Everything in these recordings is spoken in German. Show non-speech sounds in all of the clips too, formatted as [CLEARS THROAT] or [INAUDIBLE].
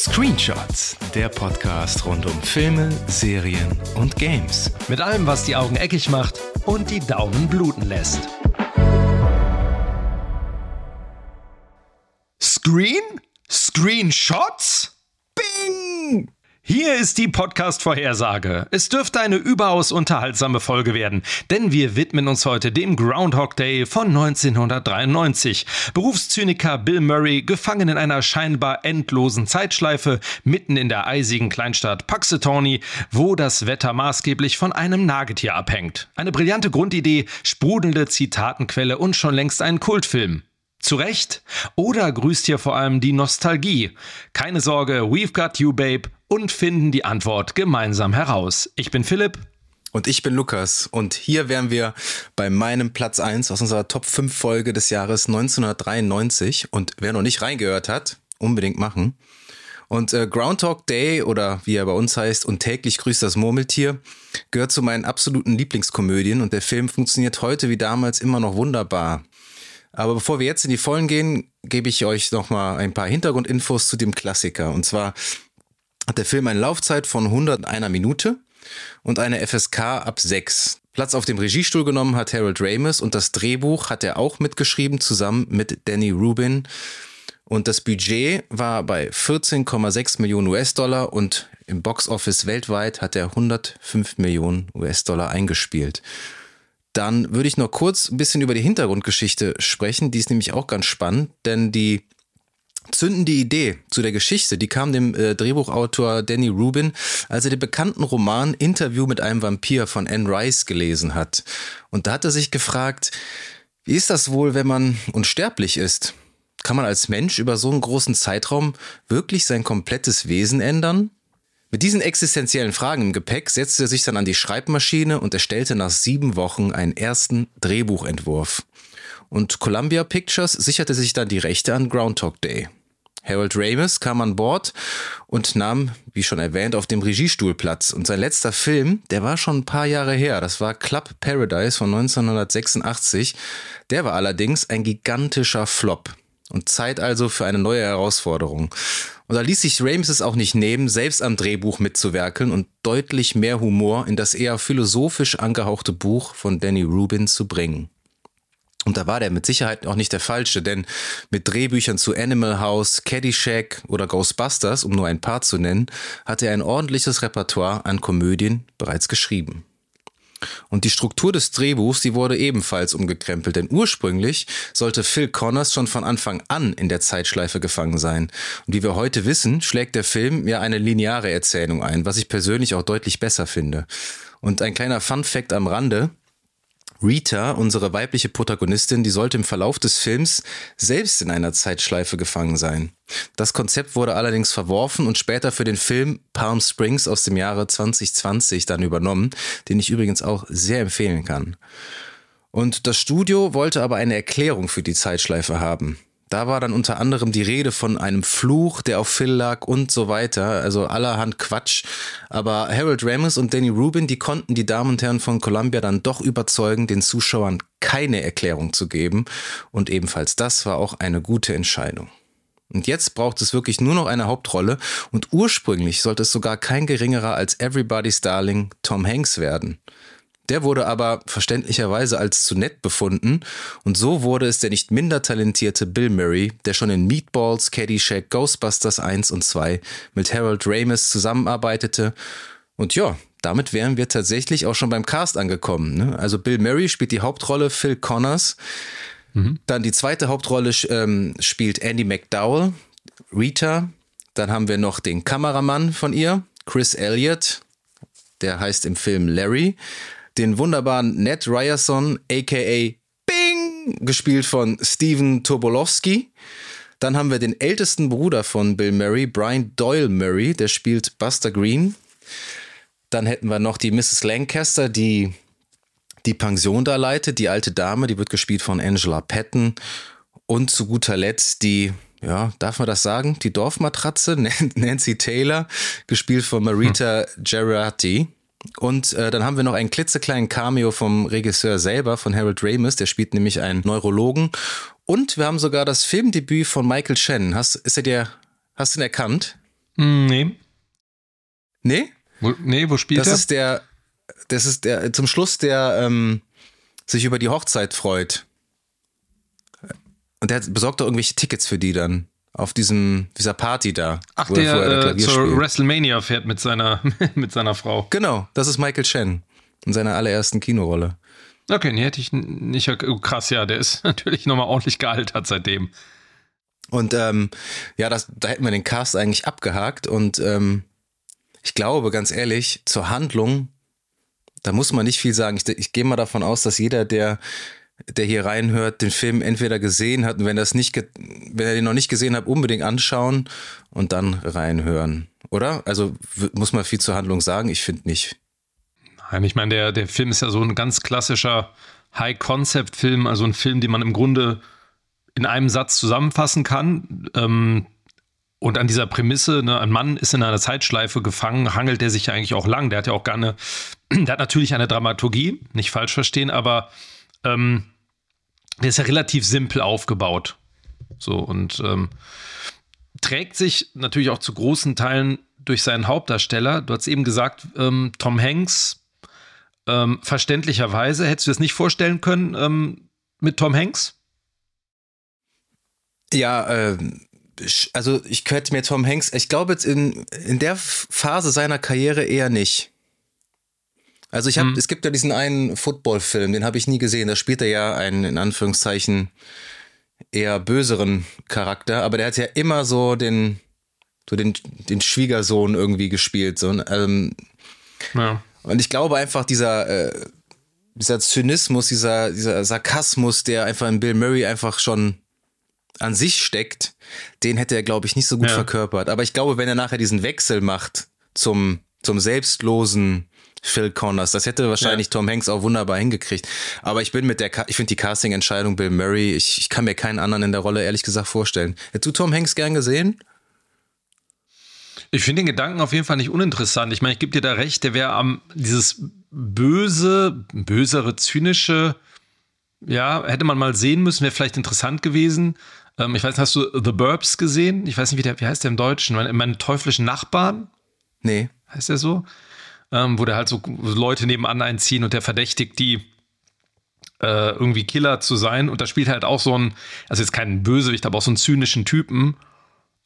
Screenshots, der Podcast rund um Filme, Serien und Games. Mit allem, was die Augen eckig macht und die Daumen bluten lässt. Screen? Screenshots? Bing! Hier ist die Podcast-Vorhersage. Es dürfte eine überaus unterhaltsame Folge werden, denn wir widmen uns heute dem Groundhog Day von 1993. Berufszyniker Bill Murray, gefangen in einer scheinbar endlosen Zeitschleife, mitten in der eisigen Kleinstadt Puxatawney, wo das Wetter maßgeblich von einem Nagetier abhängt. Eine brillante Grundidee, sprudelnde Zitatenquelle und schon längst ein Kultfilm. Zu Recht? Oder grüßt hier vor allem die Nostalgie? Keine Sorge, we've got you, babe, und finden die Antwort gemeinsam heraus. Ich bin Philipp. Und ich bin Lukas. Und hier wären wir bei meinem Platz 1 aus unserer Top 5 Folge des Jahres 1993. Und wer noch nicht reingehört hat, unbedingt machen. Und äh, Groundhog Day oder wie er bei uns heißt und täglich grüßt das Murmeltier gehört zu meinen absoluten Lieblingskomödien und der Film funktioniert heute wie damals immer noch wunderbar. Aber bevor wir jetzt in die Vollen gehen, gebe ich euch nochmal ein paar Hintergrundinfos zu dem Klassiker. Und zwar hat der Film eine Laufzeit von 101 Minute und eine FSK ab 6. Platz auf dem Regiestuhl genommen hat Harold Ramis und das Drehbuch hat er auch mitgeschrieben, zusammen mit Danny Rubin. Und das Budget war bei 14,6 Millionen US-Dollar und im Boxoffice weltweit hat er 105 Millionen US-Dollar eingespielt. Dann würde ich noch kurz ein bisschen über die Hintergrundgeschichte sprechen. Die ist nämlich auch ganz spannend, denn die zündende Idee zu der Geschichte, die kam dem äh, Drehbuchautor Danny Rubin, als er den bekannten Roman Interview mit einem Vampir von Anne Rice gelesen hat. Und da hat er sich gefragt, wie ist das wohl, wenn man unsterblich ist? Kann man als Mensch über so einen großen Zeitraum wirklich sein komplettes Wesen ändern? Mit diesen existenziellen Fragen im Gepäck setzte er sich dann an die Schreibmaschine und erstellte nach sieben Wochen einen ersten Drehbuchentwurf. Und Columbia Pictures sicherte sich dann die Rechte an Groundhog Day. Harold Ramis kam an Bord und nahm, wie schon erwähnt, auf dem Regiestuhl Platz. Und sein letzter Film, der war schon ein paar Jahre her. Das war Club Paradise von 1986. Der war allerdings ein gigantischer Flop. Und Zeit also für eine neue Herausforderung. Und da ließ sich Rames es auch nicht nehmen, selbst am Drehbuch mitzuwerkeln und deutlich mehr Humor in das eher philosophisch angehauchte Buch von Danny Rubin zu bringen. Und da war der mit Sicherheit auch nicht der falsche, denn mit Drehbüchern zu Animal House, Caddyshack oder Ghostbusters, um nur ein paar zu nennen, hatte er ein ordentliches Repertoire an Komödien bereits geschrieben. Und die Struktur des Drehbuchs, die wurde ebenfalls umgekrempelt, denn ursprünglich sollte Phil Connors schon von Anfang an in der Zeitschleife gefangen sein. Und wie wir heute wissen, schlägt der Film ja eine lineare Erzählung ein, was ich persönlich auch deutlich besser finde. Und ein kleiner Fun fact am Rande, Rita, unsere weibliche Protagonistin, die sollte im Verlauf des Films selbst in einer Zeitschleife gefangen sein. Das Konzept wurde allerdings verworfen und später für den Film Palm Springs aus dem Jahre 2020 dann übernommen, den ich übrigens auch sehr empfehlen kann. Und das Studio wollte aber eine Erklärung für die Zeitschleife haben. Da war dann unter anderem die Rede von einem Fluch, der auf Phil lag und so weiter. Also allerhand Quatsch. Aber Harold Ramis und Danny Rubin, die konnten die Damen und Herren von Columbia dann doch überzeugen, den Zuschauern keine Erklärung zu geben. Und ebenfalls das war auch eine gute Entscheidung. Und jetzt braucht es wirklich nur noch eine Hauptrolle und ursprünglich sollte es sogar kein geringerer als Everybody's Darling Tom Hanks werden. Der wurde aber verständlicherweise als zu nett befunden und so wurde es der nicht minder talentierte Bill Murray, der schon in Meatballs, Caddyshack, Ghostbusters 1 und 2 mit Harold Ramis zusammenarbeitete. Und ja, damit wären wir tatsächlich auch schon beim Cast angekommen. Ne? Also Bill Murray spielt die Hauptrolle Phil Connors. Mhm. Dann die zweite Hauptrolle ähm, spielt Andy McDowell, Rita. Dann haben wir noch den Kameramann von ihr, Chris Elliott. Der heißt im Film Larry den wunderbaren Ned Ryerson, aka Bing, gespielt von Steven Tobolowski. Dann haben wir den ältesten Bruder von Bill Murray, Brian Doyle Murray, der spielt Buster Green. Dann hätten wir noch die Mrs. Lancaster, die die Pension da leitet, die alte Dame, die wird gespielt von Angela Patton. Und zu guter Letzt die, ja, darf man das sagen? Die Dorfmatratze, [LAUGHS] Nancy Taylor, gespielt von Marita hm. Gerati. Und äh, dann haben wir noch einen klitzekleinen Cameo vom Regisseur selber, von Harold Ramis, der spielt nämlich einen Neurologen. Und wir haben sogar das Filmdebüt von Michael Shannon. Hast, ist er dir, hast du ihn erkannt? Hm, nee. Nee? Wo, nee, wo spielt das er? Das ist der, das ist der, zum Schluss der ähm, sich über die Hochzeit freut. Und der besorgt doch irgendwelche Tickets für die dann. Auf diesem, dieser Party da. Ach, der äh, zur spielt. WrestleMania fährt mit seiner, [LAUGHS] mit seiner Frau. Genau, das ist Michael Chen in seiner allerersten Kinorolle. Okay, nee, hätte ich nicht. Oh, krass, ja, der ist [LAUGHS] natürlich nochmal ordentlich gealtert seitdem. Und ähm, ja, das, da hätten wir den Cast eigentlich abgehakt. Und ähm, ich glaube, ganz ehrlich, zur Handlung, da muss man nicht viel sagen. Ich, ich gehe mal davon aus, dass jeder, der der hier reinhört, den Film entweder gesehen hat und wenn, das nicht wenn er den noch nicht gesehen hat, unbedingt anschauen und dann reinhören. Oder? Also muss man viel zur Handlung sagen? Ich finde nicht. Nein, ich meine, der, der Film ist ja so ein ganz klassischer High-Concept-Film, also ein Film, den man im Grunde in einem Satz zusammenfassen kann. Ähm, und an dieser Prämisse, ne, ein Mann ist in einer Zeitschleife gefangen, hangelt er sich ja eigentlich auch lang. Der hat ja auch gar eine, [CLEARS THROAT] der hat natürlich eine Dramaturgie, nicht falsch verstehen, aber ähm, der ist ja relativ simpel aufgebaut. So und ähm, trägt sich natürlich auch zu großen Teilen durch seinen Hauptdarsteller. Du hast eben gesagt, ähm, Tom Hanks. Ähm, verständlicherweise hättest du das nicht vorstellen können ähm, mit Tom Hanks? Ja, äh, also ich könnte mir Tom Hanks, ich glaube jetzt in, in der Phase seiner Karriere eher nicht. Also ich habe, hm. es gibt ja diesen einen Football-Film, den habe ich nie gesehen. Da spielt er ja einen in Anführungszeichen eher böseren Charakter, aber der hat ja immer so den, so den, den Schwiegersohn irgendwie gespielt. So, ähm, ja. Und ich glaube einfach dieser, äh, dieser Zynismus, dieser, dieser Sarkasmus, der einfach in Bill Murray einfach schon an sich steckt, den hätte er, glaube ich, nicht so gut ja. verkörpert. Aber ich glaube, wenn er nachher diesen Wechsel macht zum, zum selbstlosen Phil Connors. Das hätte wahrscheinlich ja. Tom Hanks auch wunderbar hingekriegt. Aber ich bin mit der, ich finde die Casting-Entscheidung Bill Murray, ich, ich kann mir keinen anderen in der Rolle ehrlich gesagt vorstellen. Hättest du Tom Hanks gern gesehen? Ich finde den Gedanken auf jeden Fall nicht uninteressant. Ich meine, ich gebe dir da recht, der wäre am dieses böse, bösere, zynische, ja, hätte man mal sehen müssen, wäre vielleicht interessant gewesen. Ähm, ich weiß, hast du The Burbs gesehen? Ich weiß nicht, wie, der, wie heißt der im Deutschen? Meine, meine teuflischen Nachbarn? Nee. Heißt der so? Ähm, wo der halt so Leute nebenan einziehen und der verdächtigt die äh, irgendwie Killer zu sein. Und da spielt halt auch so ein, also jetzt kein Bösewicht, aber auch so einen zynischen Typen.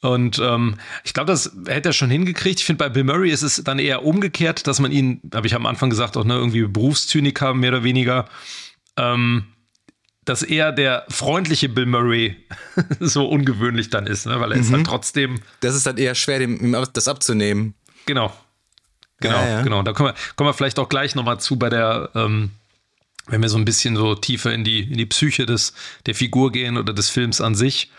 Und ähm, ich glaube, das hätte er schon hingekriegt. Ich finde, bei Bill Murray ist es dann eher umgekehrt, dass man ihn, habe ich am Anfang gesagt, auch ne, irgendwie Berufszyniker mehr oder weniger, ähm, dass er der freundliche Bill Murray [LAUGHS] so ungewöhnlich dann ist, ne? weil er mhm. ist halt trotzdem. Das ist dann eher schwer, dem, das abzunehmen. Genau. Genau, ja, ja. genau. Da kommen wir, kommen wir vielleicht auch gleich nochmal zu bei der, ähm, wenn wir so ein bisschen so tiefer in die, in die Psyche des, der Figur gehen oder des Films an sich.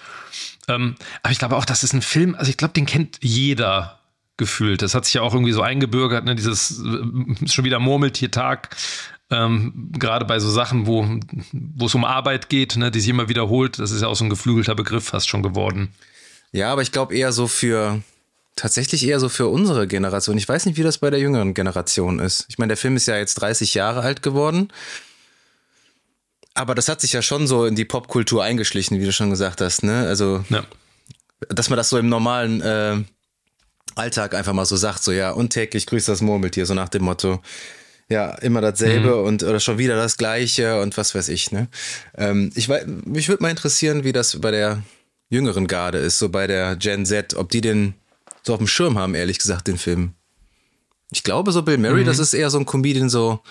Ähm, aber ich glaube auch, das ist ein Film, also ich glaube, den kennt jeder gefühlt. Das hat sich ja auch irgendwie so eingebürgert, ne? dieses äh, schon wieder Murmeltiertag. Ähm, gerade bei so Sachen, wo, wo es um Arbeit geht, ne, die sich immer wiederholt, das ist ja auch so ein geflügelter Begriff fast schon geworden. Ja, aber ich glaube eher so für, tatsächlich eher so für unsere Generation. Ich weiß nicht, wie das bei der jüngeren Generation ist. Ich meine, der Film ist ja jetzt 30 Jahre alt geworden. Aber das hat sich ja schon so in die Popkultur eingeschlichen, wie du schon gesagt hast, ne? Also, ja. dass man das so im normalen äh, Alltag einfach mal so sagt, so ja, und täglich grüßt das Murmeltier, so nach dem Motto. Ja, immer dasselbe mhm. und oder schon wieder das Gleiche und was weiß ich, ne? Ähm, ich mich würde mal interessieren, wie das bei der jüngeren Garde ist, so bei der Gen Z, ob die den so auf dem Schirm haben, ehrlich gesagt, den Film. Ich glaube, so Bill Murray, mhm. das ist eher so ein Comedian so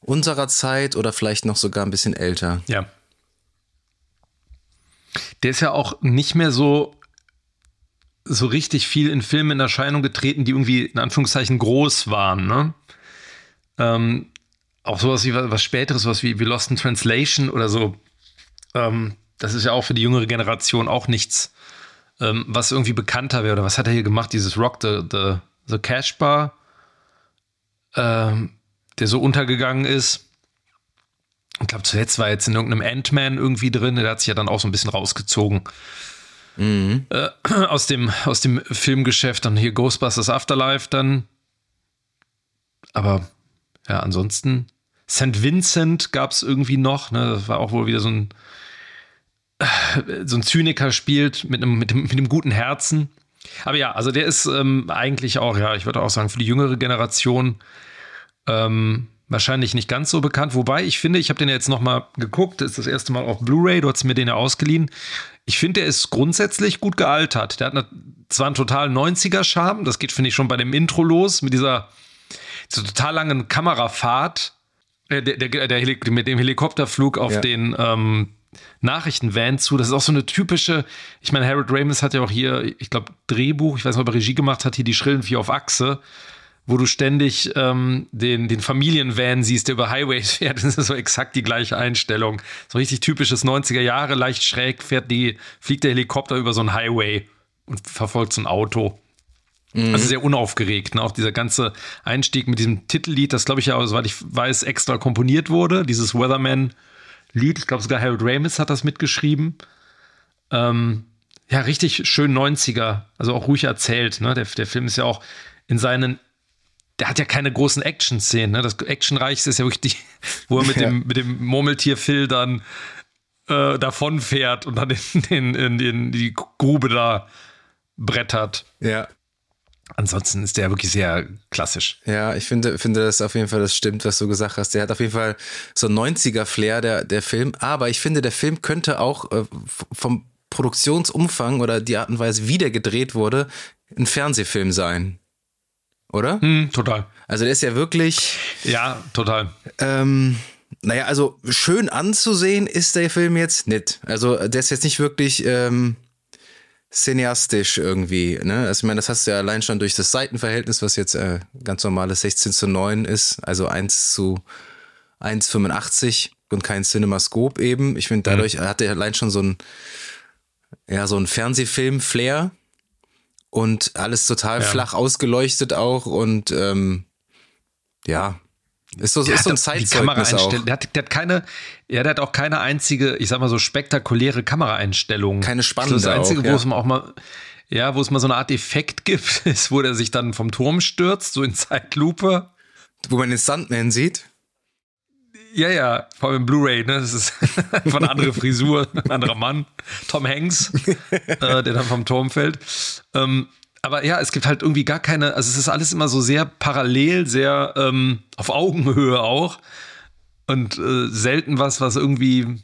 unserer Zeit oder vielleicht noch sogar ein bisschen älter. Ja. Der ist ja auch nicht mehr so so richtig viel in Filmen in Erscheinung getreten, die irgendwie in Anführungszeichen groß waren, ne? Ähm, auch sowas wie was Späteres, was wie, wie Lost in Translation oder so. Ähm, das ist ja auch für die jüngere Generation auch nichts ähm, was irgendwie bekannter wäre. Oder was hat er hier gemacht? Dieses Rock the, the, the Cash Bar, ähm, der so untergegangen ist. Ich glaube, zuletzt war jetzt in irgendeinem Ant-Man irgendwie drin. Der hat sich ja dann auch so ein bisschen rausgezogen. Mhm. Äh, aus, dem, aus dem Filmgeschäft. Dann hier Ghostbusters Afterlife dann. Aber ja, ansonsten. St. Vincent gab es irgendwie noch. Ne? Das war auch wohl wieder so ein so ein Zyniker spielt mit einem, mit, dem, mit einem guten Herzen. Aber ja, also der ist ähm, eigentlich auch, ja, ich würde auch sagen, für die jüngere Generation ähm, wahrscheinlich nicht ganz so bekannt. Wobei ich finde, ich habe den ja jetzt noch mal geguckt, das ist das erste Mal auf Blu-ray, du hast mir den ja ausgeliehen. Ich finde, der ist grundsätzlich gut gealtert. Der hat eine, zwar einen total 90er-Charme, das geht, finde ich, schon bei dem Intro los, mit dieser, dieser total langen Kamerafahrt, äh, der, der, der, mit dem Helikopterflug auf ja. den ähm, Nachrichtenvan zu. Das ist auch so eine typische, ich meine, Harold Ramis hat ja auch hier, ich glaube, Drehbuch, ich weiß nicht, ob er Regie gemacht hat, hier die Schrillen Vier auf Achse wo du ständig ähm, den, den Familienvan siehst, der über Highways [LAUGHS] fährt. Das ist so exakt die gleiche Einstellung. So richtig typisches 90er Jahre, leicht schräg fährt die, fliegt der Helikopter über so einen Highway und verfolgt so ein Auto. Mhm. Also sehr unaufgeregt. Ne? Auch dieser ganze Einstieg mit diesem Titellied, das glaube ich ja, soweit ich weiß, extra komponiert wurde. Dieses Weatherman-Lied. Ich glaube sogar Harold Ramis hat das mitgeschrieben. Ähm, ja, richtig schön 90er. Also auch ruhig erzählt. Ne? Der, der Film ist ja auch in seinen der hat ja keine großen Action-Szenen. Ne? Das Actionreichste ist ja wirklich die, [LAUGHS] wo er mit, ja. dem, mit dem Murmeltier Phil dann äh, davonfährt und dann in, in, in, in, die Grube da brettert. Ja. Ansonsten ist der wirklich sehr klassisch. Ja, ich finde, finde das auf jeden Fall, das stimmt, was du gesagt hast. Der hat auf jeden Fall so 90er-Flair, der, der Film. Aber ich finde, der Film könnte auch äh, vom Produktionsumfang oder die Art und Weise, wie der gedreht wurde, ein Fernsehfilm sein oder? Hm, total. Also der ist ja wirklich. Ja, total. Ähm, naja, also schön anzusehen ist der Film jetzt nicht. Also der ist jetzt nicht wirklich ähm, cineastisch irgendwie. Ne? Also ich meine, das hast du ja allein schon durch das Seitenverhältnis, was jetzt äh, ganz normales 16 zu 9 ist, also 1 zu 1,85 und kein Cinemascope eben. Ich finde, dadurch mhm. hat er allein schon so ein, ja, so ein Fernsehfilm-Flair und alles total ja. flach ausgeleuchtet auch und ähm, ja. Ist so, der ist so ein Zeitzeugnis auch. Der hat, der hat keine, ja, der hat auch keine einzige, ich sag mal so spektakuläre Kameraeinstellung. Keine spannende Das, das Einzige, auch, ja. wo es mal auch mal, ja, wo es mal so eine Art Effekt [LAUGHS] gibt, ist, wo der sich dann vom Turm stürzt, so in Zeitlupe. Wo man den Stuntman sieht. Ja, ja, vor allem Blu-ray, ne? Das ist [LAUGHS] einfach eine andere Frisur, ein anderer Mann. Tom Hanks, [LAUGHS] äh, der dann vom Turm fällt. Ähm, aber ja, es gibt halt irgendwie gar keine, also es ist alles immer so sehr parallel, sehr ähm, auf Augenhöhe auch. Und äh, selten was, was irgendwie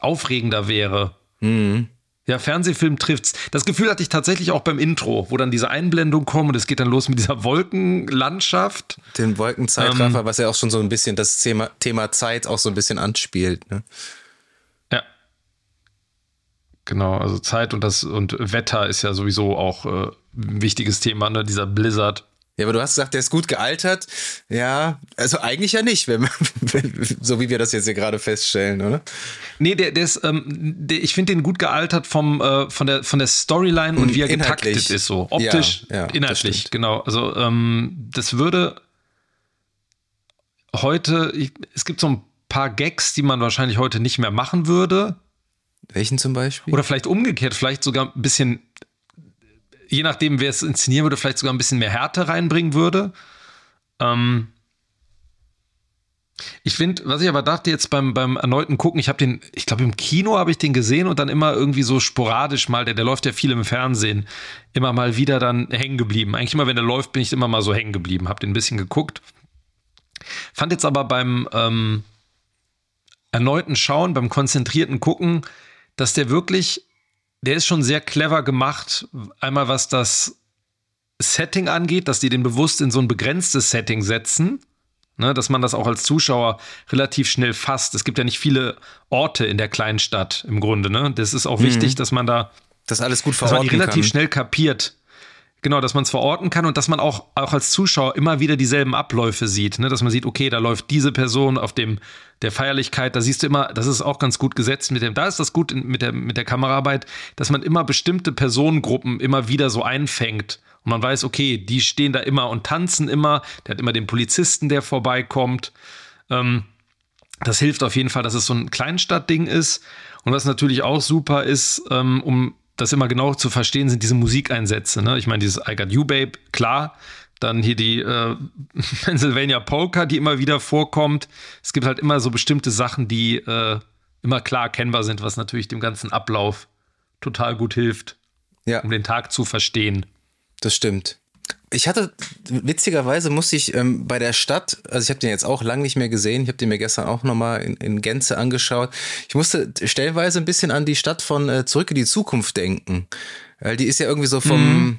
aufregender wäre. Mhm. Ja, Fernsehfilm trifft's. Das Gefühl hatte ich tatsächlich auch beim Intro, wo dann diese Einblendung kommt und es geht dann los mit dieser Wolkenlandschaft. Den Wolkenzeitraffer, ähm, was ja auch schon so ein bisschen das Thema, Thema Zeit auch so ein bisschen anspielt. Ne? Genau, also Zeit und das und Wetter ist ja sowieso auch äh, ein wichtiges Thema, ne? Dieser Blizzard. Ja, aber du hast gesagt, der ist gut gealtert. Ja, also eigentlich ja nicht, wenn, [LAUGHS] so wie wir das jetzt hier gerade feststellen, oder? Nee, der, der ist, ähm, der, ich finde den gut gealtert vom, äh, von, der, von der Storyline und wie er inhaltlich. getaktet ist, so optisch, ja, ja, inhaltlich, genau. Also ähm, das würde heute, ich, es gibt so ein paar Gags, die man wahrscheinlich heute nicht mehr machen würde. Welchen zum Beispiel? Oder vielleicht umgekehrt, vielleicht sogar ein bisschen je nachdem, wer es inszenieren würde, vielleicht sogar ein bisschen mehr Härte reinbringen würde. Ähm ich finde, was ich aber dachte jetzt beim, beim erneuten Gucken, ich habe den, ich glaube im Kino habe ich den gesehen und dann immer irgendwie so sporadisch mal, der, der läuft ja viel im Fernsehen, immer mal wieder dann hängen geblieben. Eigentlich immer, wenn der läuft, bin ich immer mal so hängen geblieben, habe den ein bisschen geguckt. Fand jetzt aber beim ähm, erneuten Schauen, beim konzentrierten Gucken, dass der wirklich der ist schon sehr clever gemacht. Einmal was das Setting angeht, dass die den bewusst in so ein begrenztes Setting setzen. Ne, dass man das auch als Zuschauer relativ schnell fasst. Es gibt ja nicht viele Orte in der kleinen Stadt im Grunde. Ne? Das ist auch mhm. wichtig, dass man da das alles gut verorten dass man die relativ kann. schnell kapiert. Genau, dass man es verorten kann und dass man auch, auch als Zuschauer immer wieder dieselben Abläufe sieht. Ne? Dass man sieht, okay, da läuft diese Person auf dem der Feierlichkeit, da siehst du immer, das ist auch ganz gut gesetzt mit dem, da ist das gut mit der, mit der Kameraarbeit, dass man immer bestimmte Personengruppen immer wieder so einfängt. Und man weiß, okay, die stehen da immer und tanzen immer. Der hat immer den Polizisten, der vorbeikommt. Ähm, das hilft auf jeden Fall, dass es so ein Kleinstadtding ist. Und was natürlich auch super ist, ähm, um das immer genau zu verstehen, sind diese Musikeinsätze. Ne? Ich meine, dieses I Got You Babe, klar. Dann hier die äh, [LAUGHS] Pennsylvania Polka, die immer wieder vorkommt. Es gibt halt immer so bestimmte Sachen, die äh, immer klar erkennbar sind, was natürlich dem ganzen Ablauf total gut hilft. ja. um den Tag zu verstehen. Das stimmt. Ich hatte, witzigerweise musste ich ähm, bei der Stadt, also ich habe den jetzt auch lange nicht mehr gesehen, ich habe den mir gestern auch nochmal in, in Gänze angeschaut. Ich musste stellenweise ein bisschen an die Stadt von äh, Zurück in die Zukunft denken. Weil die ist ja irgendwie so vom, mhm.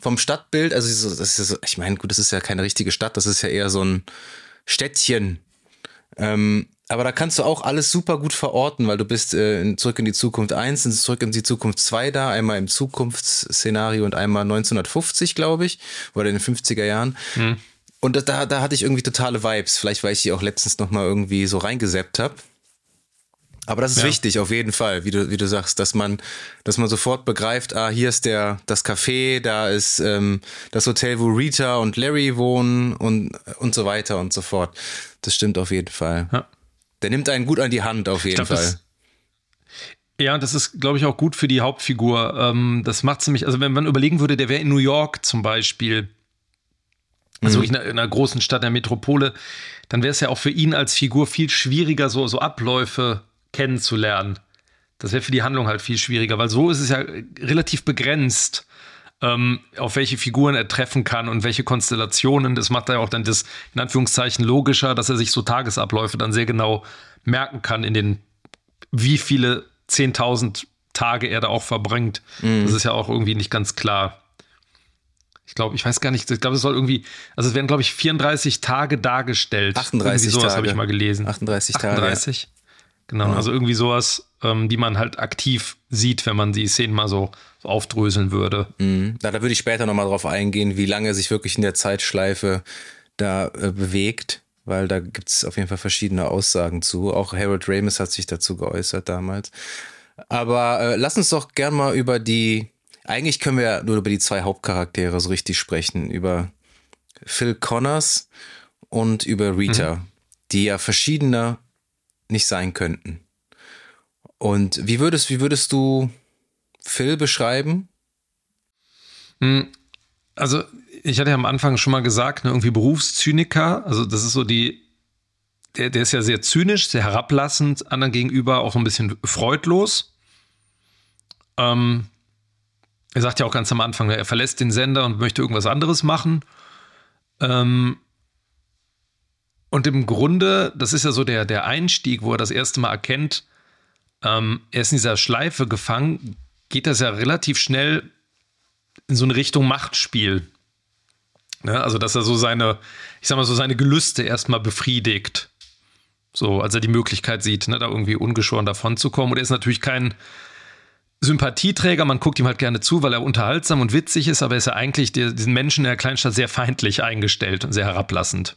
vom Stadtbild, also das ist ja so, ich meine, gut, das ist ja keine richtige Stadt, das ist ja eher so ein Städtchen. Ähm, aber da kannst du auch alles super gut verorten, weil du bist äh, in Zurück in die Zukunft 1 und Zurück in die Zukunft 2 da, einmal im Zukunftsszenario und einmal 1950, glaube ich, oder in den 50er Jahren. Hm. Und da, da hatte ich irgendwie totale Vibes. Vielleicht, weil ich die auch letztens nochmal irgendwie so reingeseppt habe. Aber das ist ja. wichtig, auf jeden Fall, wie du, wie du sagst, dass man, dass man sofort begreift, ah, hier ist der, das Café, da ist ähm, das Hotel, wo Rita und Larry wohnen und, und so weiter und so fort. Das stimmt auf jeden Fall. Ja. Der nimmt einen gut an die Hand, auf jeden glaub, Fall. Das, ja, das ist, glaube ich, auch gut für die Hauptfigur. Ähm, das macht nämlich, also wenn man überlegen würde, der wäre in New York zum Beispiel, also mhm. wirklich in einer, großen Stadt, der Metropole, dann wäre es ja auch für ihn als Figur viel schwieriger, so, so Abläufe kennenzulernen. Das wäre für die Handlung halt viel schwieriger, weil so ist es ja relativ begrenzt, ähm, auf welche Figuren er treffen kann und welche Konstellationen. Das macht er ja auch dann das, in Anführungszeichen, logischer, dass er sich so Tagesabläufe dann sehr genau merken kann, in den wie viele 10.000 Tage er da auch verbringt. Mhm. Das ist ja auch irgendwie nicht ganz klar. Ich glaube, ich weiß gar nicht, ich glaube, es soll irgendwie, also es werden, glaube ich, 34 Tage dargestellt. 38 irgendwie sowas habe ich mal gelesen. 38 Tage. 38. Ja. Genau, ja. also irgendwie sowas, ähm, die man halt aktiv sieht, wenn man die Szenen mal so aufdröseln würde. Mhm. Ja, da würde ich später nochmal drauf eingehen, wie lange sich wirklich in der Zeitschleife da äh, bewegt, weil da gibt es auf jeden Fall verschiedene Aussagen zu. Auch Harold Ramis hat sich dazu geäußert damals. Aber äh, lass uns doch gern mal über die, eigentlich können wir ja nur über die zwei Hauptcharaktere so richtig sprechen, über Phil Connors und über Rita, mhm. die ja verschiedener nicht sein könnten. Und wie würdest, wie würdest du Phil beschreiben? Hm, also, ich hatte ja am Anfang schon mal gesagt, ne, irgendwie Berufszyniker, also das ist so die, der, der ist ja sehr zynisch, sehr herablassend, anderen gegenüber auch ein bisschen freudlos. Ähm, er sagt ja auch ganz am Anfang, er verlässt den Sender und möchte irgendwas anderes machen. Ähm, und im Grunde, das ist ja so der, der Einstieg, wo er das erste Mal erkennt, ähm, er ist in dieser Schleife gefangen, geht das ja relativ schnell in so eine Richtung Machtspiel. Ne? Also, dass er so seine, ich sag mal so, seine Gelüste erstmal befriedigt. So, als er die Möglichkeit sieht, ne, da irgendwie ungeschoren davon zu kommen. Und er ist natürlich kein Sympathieträger, man guckt ihm halt gerne zu, weil er unterhaltsam und witzig ist, aber er ist ja eigentlich diesen Menschen in der Kleinstadt sehr feindlich eingestellt und sehr herablassend.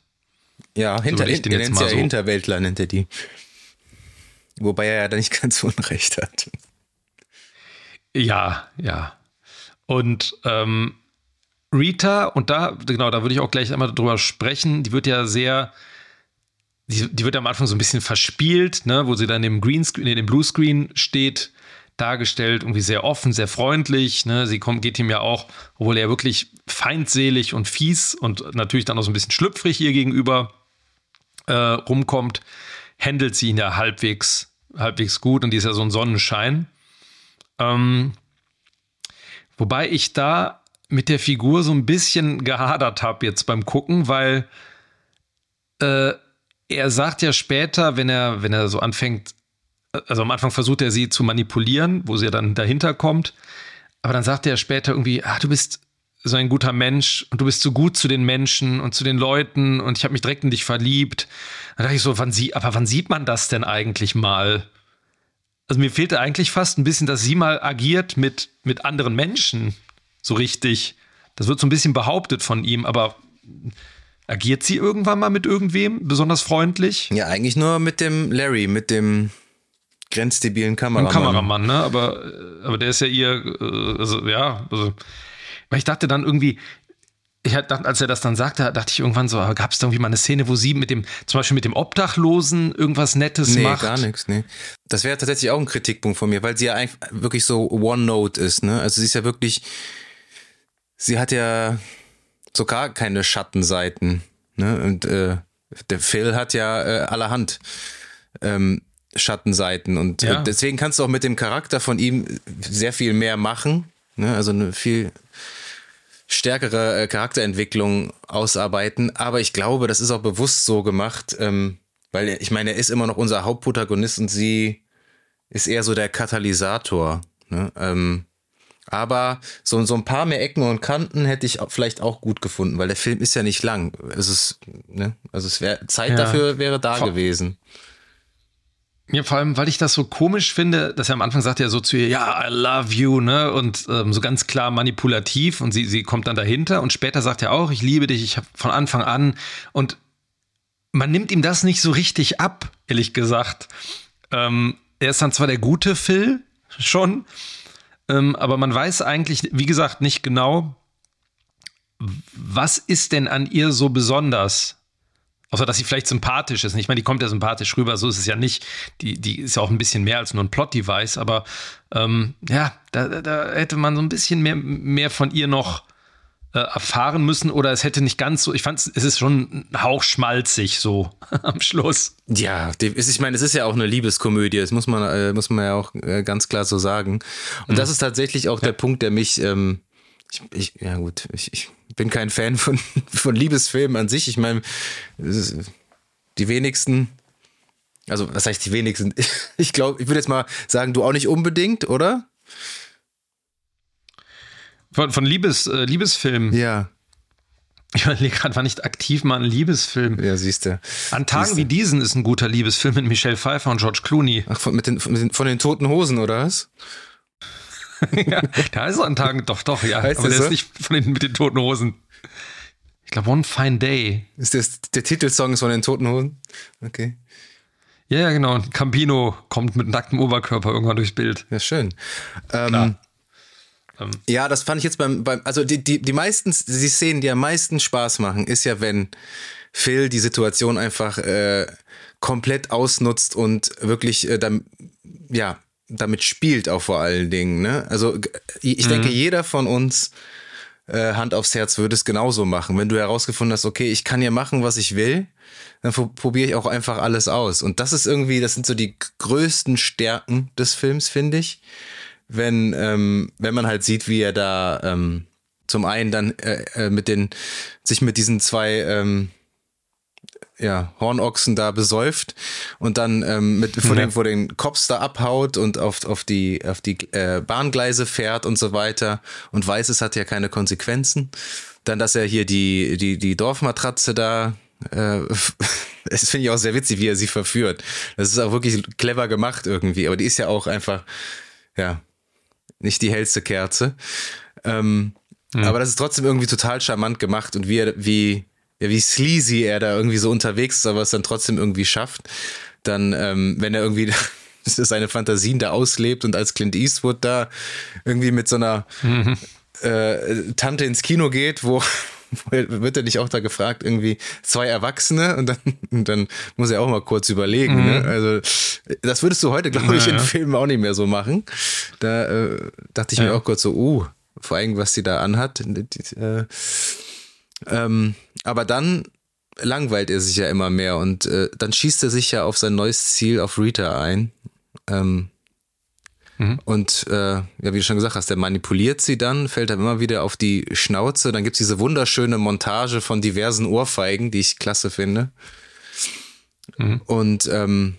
Ja, hinter, so er nennt ja so. Hinterwäldler, nennt er die. Wobei er ja da nicht [LAUGHS] ganz Unrecht hat. Ja, ja. Und ähm, Rita, und da, genau, da würde ich auch gleich einmal drüber sprechen, die wird ja sehr, die, die wird ja am Anfang so ein bisschen verspielt, ne, wo sie dann im Greenscreen, in dem Bluescreen steht, dargestellt, irgendwie sehr offen, sehr freundlich. Ne? Sie kommt, geht ihm ja auch, obwohl er wirklich feindselig und fies und natürlich dann auch so ein bisschen schlüpfrig ihr gegenüber äh, rumkommt, handelt sie ihn ja halbwegs, halbwegs gut und die ist ja so ein Sonnenschein. Ähm, wobei ich da mit der Figur so ein bisschen gehadert habe jetzt beim Gucken, weil äh, er sagt ja später, wenn er, wenn er so anfängt, also am Anfang versucht er sie zu manipulieren, wo sie dann dahinter kommt, aber dann sagt er später irgendwie, ah, du bist so ein guter Mensch und du bist so gut zu den Menschen und zu den Leuten und ich habe mich direkt in dich verliebt. Da dachte ich so, wann sie, aber wann sieht man das denn eigentlich mal? Also mir fehlte eigentlich fast ein bisschen, dass sie mal agiert mit, mit anderen Menschen. So richtig. Das wird so ein bisschen behauptet von ihm, aber agiert sie irgendwann mal mit irgendwem besonders freundlich? Ja, eigentlich nur mit dem Larry, mit dem grenzdebilen Kameramann. Ein Kameramann, ne? Aber, aber der ist ja ihr, äh, also ja, also weil ich dachte dann irgendwie, ich dachte, als er das dann sagte, dachte ich irgendwann so, gab es da irgendwie mal eine Szene, wo sie mit dem, zum Beispiel mit dem Obdachlosen irgendwas Nettes nee, macht? Nee, gar nichts, nee. Das wäre tatsächlich auch ein Kritikpunkt von mir, weil sie ja eigentlich wirklich so One-Note ist, ne? Also sie ist ja wirklich, sie hat ja sogar keine Schattenseiten, ne? Und äh, der Phil hat ja äh, allerhand ähm, Schattenseiten und ja. deswegen kannst du auch mit dem Charakter von ihm sehr viel mehr machen ne? also eine viel stärkere äh, Charakterentwicklung ausarbeiten. Aber ich glaube, das ist auch bewusst so gemacht, ähm, weil ich meine, er ist immer noch unser Hauptprotagonist und sie ist eher so der Katalysator. Ne? Ähm, aber so, so ein paar mehr Ecken und Kanten hätte ich vielleicht auch gut gefunden, weil der Film ist ja nicht lang. Es ist, ne? Also es wäre Zeit ja. dafür wäre da Vor gewesen. Ja, vor allem, weil ich das so komisch finde, dass er am Anfang sagt ja so zu ihr, ja, I love you, ne? Und ähm, so ganz klar manipulativ und sie, sie kommt dann dahinter und später sagt er auch, ich liebe dich, ich habe von Anfang an und man nimmt ihm das nicht so richtig ab, ehrlich gesagt. Ähm, er ist dann zwar der gute Phil schon, ähm, aber man weiß eigentlich, wie gesagt, nicht genau, was ist denn an ihr so besonders? Außer, dass sie vielleicht sympathisch ist. Ich meine, die kommt ja sympathisch rüber, so ist es ja nicht. Die, die ist ja auch ein bisschen mehr als nur ein Plot-Device, aber ähm, ja, da, da hätte man so ein bisschen mehr, mehr von ihr noch äh, erfahren müssen oder es hätte nicht ganz so, ich fand es ist schon ein Hauch schmalzig so [LAUGHS] am Schluss. Ja, ich meine, es ist ja auch eine Liebeskomödie, das muss man, äh, muss man ja auch äh, ganz klar so sagen. Und mhm. das ist tatsächlich auch ja. der Punkt, der mich, ähm, ich, ja gut, ich, ich bin kein Fan von, [LAUGHS] von Liebesfilmen an sich. Ich meine, die wenigsten, also was heißt die wenigsten? [LAUGHS] Ich glaube, ich würde jetzt mal sagen, du auch nicht unbedingt, oder? Von, von Liebes, äh, Liebesfilmen. Ja. Ich überlege gerade, war nicht aktiv mal ein Liebesfilm. Ja, siehst du. An Tagen siehste. wie diesen ist ein guter Liebesfilm mit Michelle Pfeiffer und George Clooney. Ach, von, mit den, von, den, von den toten Hosen, oder was? [LAUGHS] ja, da ist er an Tagen, doch, doch, ja. Heißt aber der so? ist nicht von den, mit den toten Hosen. Ich glaube, One Fine Day. Ist das der Titelsong von den toten Hosen? Okay. Ja, ja, genau. Campino kommt mit nacktem Oberkörper irgendwann durchs Bild. Ja, schön. Ähm, ähm, ja, das fand ich jetzt beim, beim also die, die, die meisten, die Szenen, die am meisten Spaß machen, ist ja, wenn Phil die Situation einfach äh, komplett ausnutzt und wirklich äh, dann, ja, damit spielt auch vor allen Dingen. Ne? Also ich mhm. denke, jeder von uns äh, Hand aufs Herz würde es genauso machen. Wenn du herausgefunden hast, okay, ich kann ja machen, was ich will, dann probiere ich auch einfach alles aus. Und das ist irgendwie, das sind so die größten Stärken des Films, finde ich wenn, ähm, wenn man halt sieht, wie er da ähm, zum einen dann äh, äh, mit den, sich mit diesen zwei ähm, ja, Hornochsen da besäuft und dann ähm, mit vor, ja. den, vor den Cops da abhaut und auf, auf die, auf die äh, Bahngleise fährt und so weiter und weiß, es hat ja keine Konsequenzen. Dann, dass er hier die, die, die Dorfmatratze da äh, [LAUGHS] das finde ich auch sehr witzig, wie er sie verführt. Das ist auch wirklich clever gemacht irgendwie, aber die ist ja auch einfach, ja, nicht die hellste Kerze. Ähm, mhm. Aber das ist trotzdem irgendwie total charmant gemacht und wie, wie, ja, wie sleazy er da irgendwie so unterwegs ist, aber es dann trotzdem irgendwie schafft. Dann, ähm, wenn er irgendwie [LAUGHS] seine Fantasien da auslebt und als Clint Eastwood da irgendwie mit so einer mhm. äh, Tante ins Kino geht, [LAUGHS] wo wird er nicht auch da gefragt, irgendwie zwei Erwachsene und dann, und dann muss er auch mal kurz überlegen. Ne? Mhm. Ne? Also das würdest du heute, glaube ich, ja, in Filmen auch nicht mehr so machen. Da äh, dachte ich ja. mir auch kurz so, uh, vor allem, was sie da anhat. Äh, ähm, aber dann langweilt er sich ja immer mehr und äh, dann schießt er sich ja auf sein neues Ziel auf Rita ein. Ähm, Mhm. Und äh, ja, wie du schon gesagt hast, der manipuliert sie dann, fällt dann immer wieder auf die Schnauze. Dann gibt es diese wunderschöne Montage von diversen Ohrfeigen, die ich klasse finde. Mhm. Und ähm,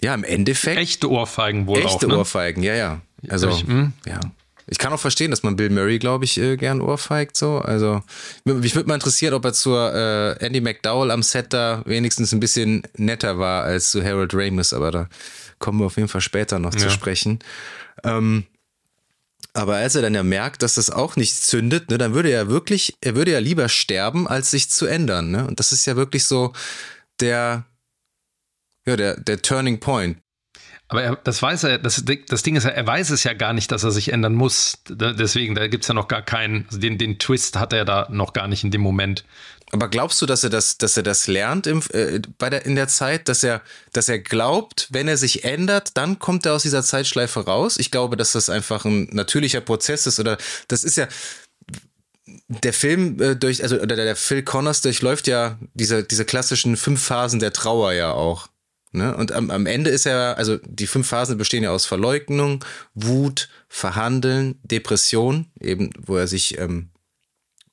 ja, im Endeffekt. Echte Ohrfeigen wohl echte auch. Echte ne? Ohrfeigen, ja, ja. Also, ich, mhm. ja. Ich kann auch verstehen, dass man Bill Murray, glaube ich, äh, gern ohrfeigt so. Also mich würde mal interessieren, ob er zur äh, Andy McDowell am Set da wenigstens ein bisschen netter war als zu Harold Ramis, aber da kommen wir auf jeden Fall später noch ja. zu sprechen. Ähm, aber als er dann ja merkt, dass das auch nicht zündet, ne, dann würde er wirklich, er würde ja lieber sterben, als sich zu ändern. Ne? Und das ist ja wirklich so der, ja, der, der Turning Point. Aber er, das weiß er, das, das Ding ist ja, er weiß es ja gar nicht, dass er sich ändern muss. Deswegen, da gibt es ja noch gar keinen, also den, den Twist hat er da noch gar nicht in dem Moment. Aber glaubst du, dass er das, dass er das lernt im, äh, bei der, in der Zeit, dass er, dass er glaubt, wenn er sich ändert, dann kommt er aus dieser Zeitschleife raus? Ich glaube, dass das einfach ein natürlicher Prozess ist oder das ist ja, der Film äh, durch, also oder der Phil Connors durchläuft ja diese, diese klassischen fünf Phasen der Trauer ja auch. Ne? Und am, am Ende ist er, also die fünf Phasen bestehen ja aus Verleugnung, Wut, Verhandeln, Depression, eben wo er sich ähm,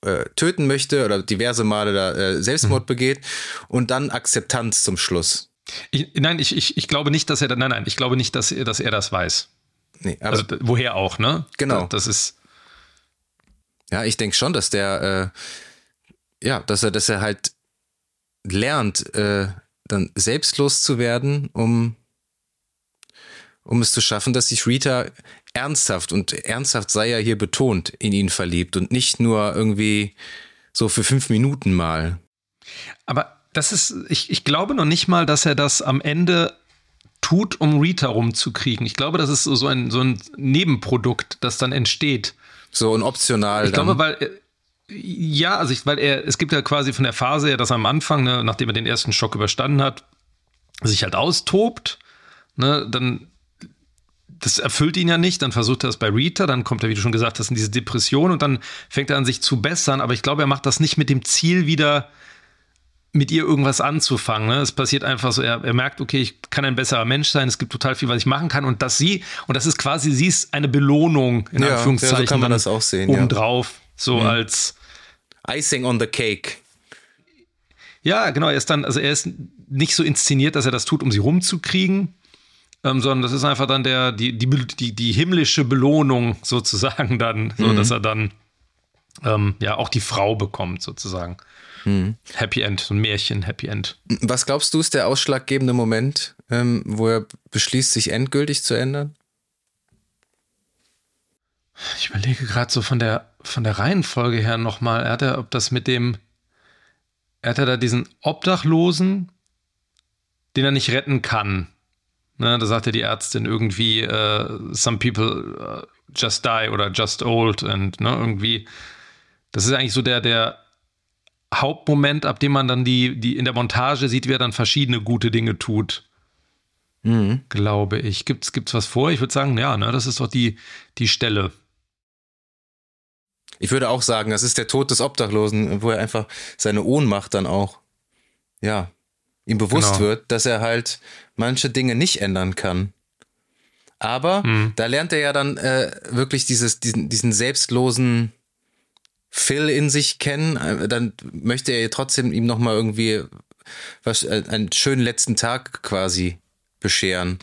äh, töten möchte oder diverse Male da äh, Selbstmord mhm. begeht und dann Akzeptanz zum Schluss. Ich, nein, ich, ich, ich glaube nicht, dass er, nein, nein, ich glaube nicht, dass er, dass er das weiß. Nee, aber also, woher auch, ne? Genau. Das ist. Ja, ich denke schon, dass der, äh, ja, dass er, dass er halt lernt, äh, dann selbstlos zu werden, um, um es zu schaffen, dass sich Rita ernsthaft und ernsthaft sei ja hier betont in ihn verliebt und nicht nur irgendwie so für fünf Minuten mal. Aber das ist, ich, ich glaube noch nicht mal, dass er das am Ende tut, um Rita rumzukriegen. Ich glaube, das ist so ein, so ein Nebenprodukt, das dann entsteht. So ein optional. Ich dann. glaube, weil ja, also ich, weil er, es gibt ja quasi von der Phase her, dass er am Anfang, ne, nachdem er den ersten Schock überstanden hat, sich halt austobt, ne, dann das erfüllt ihn ja nicht, dann versucht er es bei Rita, dann kommt er, wie du schon gesagt hast, in diese Depression und dann fängt er an, sich zu bessern, aber ich glaube, er macht das nicht mit dem Ziel, wieder mit ihr irgendwas anzufangen. Ne? Es passiert einfach so, er, er merkt, okay, ich kann ein besserer Mensch sein, es gibt total viel, was ich machen kann und dass sie, und das ist quasi, sie ist eine Belohnung, in ja, Anführungszeichen, ja, so kann man das auch sehen, obendrauf, ja. So mhm. als Icing on the cake. Ja, genau, er ist dann, also er ist nicht so inszeniert, dass er das tut, um sie rumzukriegen, ähm, sondern das ist einfach dann der, die, die, die, die himmlische Belohnung sozusagen dann, so mhm. dass er dann ähm, ja auch die Frau bekommt, sozusagen. Mhm. Happy End, so ein Märchen, Happy End. Was glaubst du, ist der ausschlaggebende Moment, ähm, wo er beschließt, sich endgültig zu ändern? Ich überlege gerade so von der, von der Reihenfolge her nochmal. Er hat ja, ob das mit dem, er hat ja da diesen Obdachlosen, den er nicht retten kann. Ne, da sagte die Ärztin irgendwie, uh, some people uh, just die oder just old und ne, irgendwie. Das ist eigentlich so der, der Hauptmoment, ab dem man dann die, die in der Montage sieht, wie er dann verschiedene gute Dinge tut. Mhm. Glaube ich. Gibt es was vor? Ich würde sagen, ja, ne, das ist doch die, die Stelle. Ich würde auch sagen, das ist der Tod des Obdachlosen, wo er einfach seine Ohnmacht dann auch, ja, ihm bewusst genau. wird, dass er halt manche Dinge nicht ändern kann. Aber mhm. da lernt er ja dann äh, wirklich dieses, diesen, diesen selbstlosen Phil in sich kennen. Äh, dann möchte er trotzdem ihm nochmal irgendwie was, äh, einen schönen letzten Tag quasi bescheren.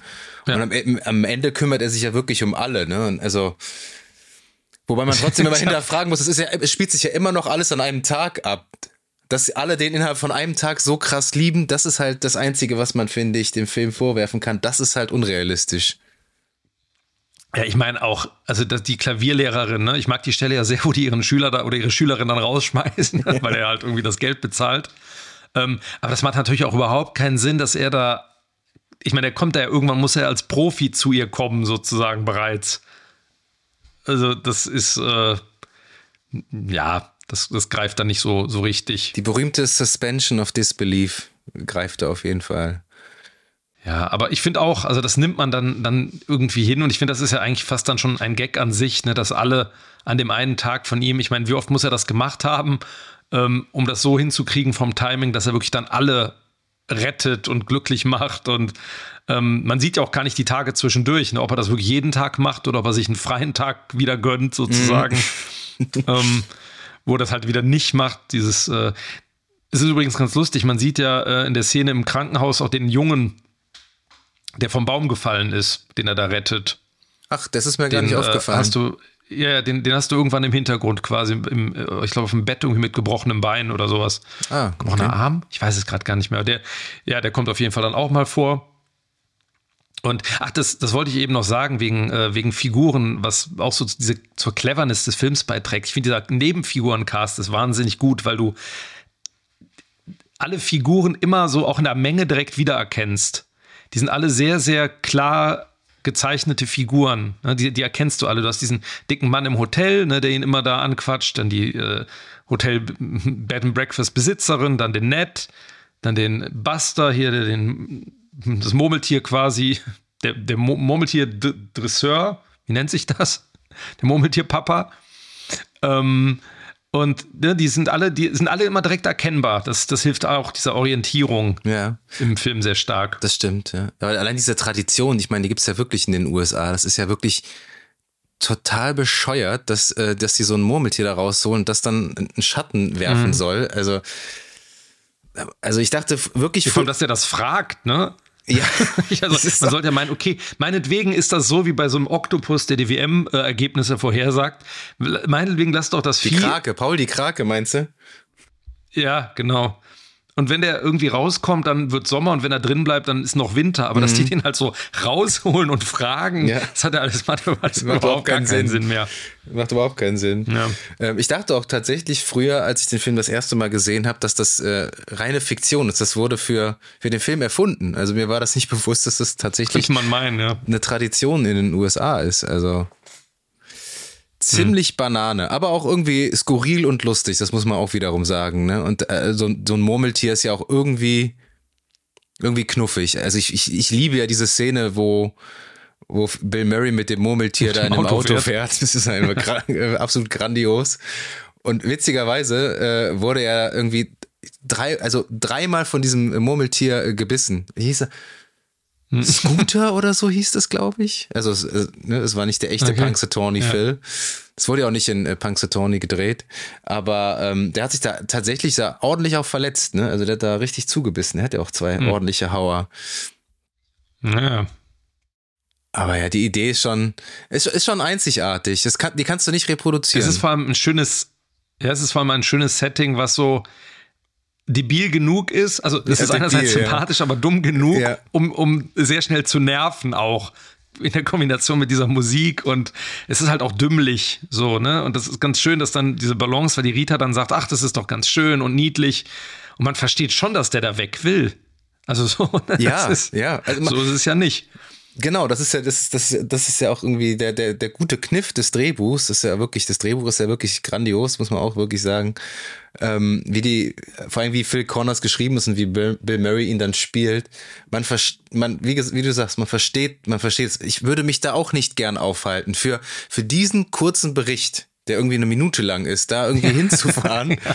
Ja. Und am, am, Ende kümmert er sich ja wirklich um alle. Ne? Also Wobei man trotzdem immer [LAUGHS] hinterfragen muss, es, ist ja, es spielt sich ja immer noch alles an einem Tag ab. Dass alle den innerhalb von einem Tag so krass lieben, das ist halt das Einzige, was man, finde ich, dem Film vorwerfen kann. Das ist halt unrealistisch. Ja, ich meine auch, also das, die Klavierlehrerin, ne? ich mag die Stelle ja sehr, [LAUGHS] wo die ihren Schüler da oder ihre Schülerin dann rausschmeißen, [LAUGHS] weil er halt irgendwie das Geld bezahlt. Ähm, aber das macht natürlich auch überhaupt keinen Sinn, dass er da, ich meine, der kommt da ja irgendwann, muss er als Profi zu ihr kommen, sozusagen bereits. Also das ist, äh, ja, das, das greift da nicht so, so richtig. Die berühmte Suspension of Disbelief greift da auf jeden Fall. Ja, aber ich finde auch, also das nimmt man dann, dann irgendwie hin und ich finde, das ist ja eigentlich fast dann schon ein Gag an sich, ne, dass alle an dem einen Tag von ihm, ich meine, wie oft muss er das gemacht haben, ähm, um das so hinzukriegen vom Timing, dass er wirklich dann alle rettet und glücklich macht und ähm, man sieht ja auch gar nicht die Tage zwischendurch, ne, ob er das wirklich jeden Tag macht oder ob er sich einen freien Tag wieder gönnt, sozusagen. Mhm. [LAUGHS] ähm, wo er das halt wieder nicht macht. Dieses, äh, es ist übrigens ganz lustig, man sieht ja äh, in der Szene im Krankenhaus auch den Jungen, der vom Baum gefallen ist, den er da rettet. Ach, das ist mir den, gar nicht aufgefallen. Äh, hast du, ja, den, den hast du irgendwann im Hintergrund quasi, im, äh, ich glaube auf dem Bett irgendwie mit gebrochenem Bein oder sowas. Ah, Gebrochener okay. Arm? Ich weiß es gerade gar nicht mehr. Der, ja, der kommt auf jeden Fall dann auch mal vor. Und ach, das, das wollte ich eben noch sagen, wegen, äh, wegen Figuren, was auch so diese, zur Cleverness des Films beiträgt. Ich finde, dieser Nebenfigurencast ist wahnsinnig gut, weil du alle Figuren immer so auch in der Menge direkt wiedererkennst. Die sind alle sehr, sehr klar gezeichnete Figuren. Ne? Die, die erkennst du alle. Du hast diesen dicken Mann im Hotel, ne, der ihn immer da anquatscht, dann die äh, Hotel [LAUGHS] Bed and Breakfast Besitzerin, dann den Ned, dann den Buster hier, der den [LAUGHS] das Murmeltier quasi, der, der Murmeltier-Dresseur, wie nennt sich das? Der Murmeltier-Papa. Ähm, Und ne, die sind alle, die sind alle immer direkt erkennbar. Das, das hilft auch dieser Orientierung Ja, im Film sehr stark. das stimmt, ja. Aber allein diese Tradition, ich meine, die gibt's ja wirklich in den USA. Das ist ja wirklich total bescheuert, dass, äh, dass die so ein Murmeltier da rausholen und das dann einen Schatten werfen Mhm. soll. Also, also ich dachte wirklich, Vor allem, dass er das fragt, ne? Ja, [LAUGHS] Also, man sollte ja meinen, okay, meinetwegen ist das so wie bei so einem Oktopus, der die WM-Ergebnisse vorhersagt. Meinetwegen lass doch das die Vieh. Krake, Paul die Krake, meinst du? Ja, genau. Und wenn der irgendwie rauskommt, dann wird Sommer und wenn er drin bleibt, dann ist noch Winter. Aber dass die den halt so rausholen und fragen, Mhm. Ja. das hat ja alles mathematisch macht überhaupt gar keinen Sinn, mehr. Macht überhaupt keinen Sinn. Ja. Ähm, ich dachte auch tatsächlich früher, als ich den Film das erste Mal gesehen habe, dass das äh, reine Fiktion ist. Das wurde für, für den Film erfunden. Also mir war das nicht [LAUGHS] bewusst, dass das tatsächlich meinen, ja. eine Tradition in den USA ist. Also ziemlich Banane, aber auch irgendwie skurril und lustig, das muss man auch wiederum sagen. Ne? Und äh, so, so ein Murmeltier ist ja auch irgendwie, irgendwie knuffig. Also ich, ich, ich liebe ja diese Szene, wo, wo Bill Murray mit dem Murmeltier da in einem Auto Auto fährt. fährt. Das ist einfach gra- [LAUGHS] äh, absolut grandios. Und witzigerweise äh, wurde er irgendwie drei, also dreimal von diesem Murmeltier äh, gebissen. Wie hieß er? Hm. Scooter oder so hieß das, glaube ich. Also es, äh, ne, es war nicht der echte Okay. Punxsutawney Ja. Phil. Es wurde ja auch nicht in äh, Punxsutawney gedreht, aber ähm, der hat sich da tatsächlich da ordentlich auch verletzt. Ne? Also der hat da richtig zugebissen. Er hat ja auch zwei Hm. ordentliche Hauer. ja. Aber ja, die Idee ist schon, ist, ist schon einzigartig. Das kann, die kannst du nicht reproduzieren. Es ist vor allem ein schönes, ja, es ist vor allem ein schönes Setting, was so debil genug ist. Also es Ja, ist einerseits debil, ja. sympathisch, aber dumm genug, Ja. um, um sehr schnell zu nerven auch. In der Kombination mit dieser Musik und es ist halt auch dümmlich so, ne? Und das ist ganz schön, dass dann diese Balance, weil die Rita dann sagt, ach, das ist doch ganz schön und niedlich. Und man versteht schon, dass der da weg will. Also so, [LAUGHS] ne? Ja, das ist, ja. Also so ist es ja nicht. Genau, das ist ja, das ist, das, das ist ja auch irgendwie der, der, der gute Kniff des Drehbuchs. Das ist ja wirklich, das Drehbuch ist ja wirklich grandios, muss man auch wirklich sagen. Ähm, wie die, vor allem wie Phil Connors geschrieben ist und wie Bill, Bill Murray ihn dann spielt. Man, man wie, wie du sagst, man versteht, man versteht es. Ich würde mich da auch nicht gern aufhalten. Für, für diesen kurzen Bericht, der irgendwie eine Minute lang ist, da irgendwie [LAUGHS] hinzufahren. [LAUGHS]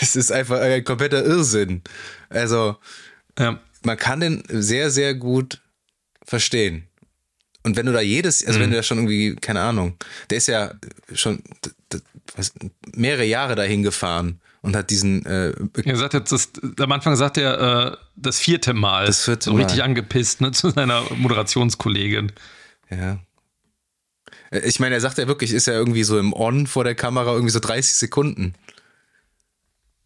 Es ist einfach ein kompletter Irrsinn. Also, Ja. man kann den sehr, sehr gut verstehen. Und wenn du da jedes, also wenn du da schon irgendwie, keine Ahnung, der ist ja schon was, mehrere Jahre dahin gefahren und hat diesen, äh, Er sagt jetzt, das, am Anfang sagt er äh, das vierte Mal. Das vierte so richtig Mal. angepisst, ne, [LAUGHS] zu seiner Moderationskollegin. ja. Äh, Ich meine, er sagt ja wirklich, ist ja irgendwie so im On vor der Kamera irgendwie so 30 Sekunden.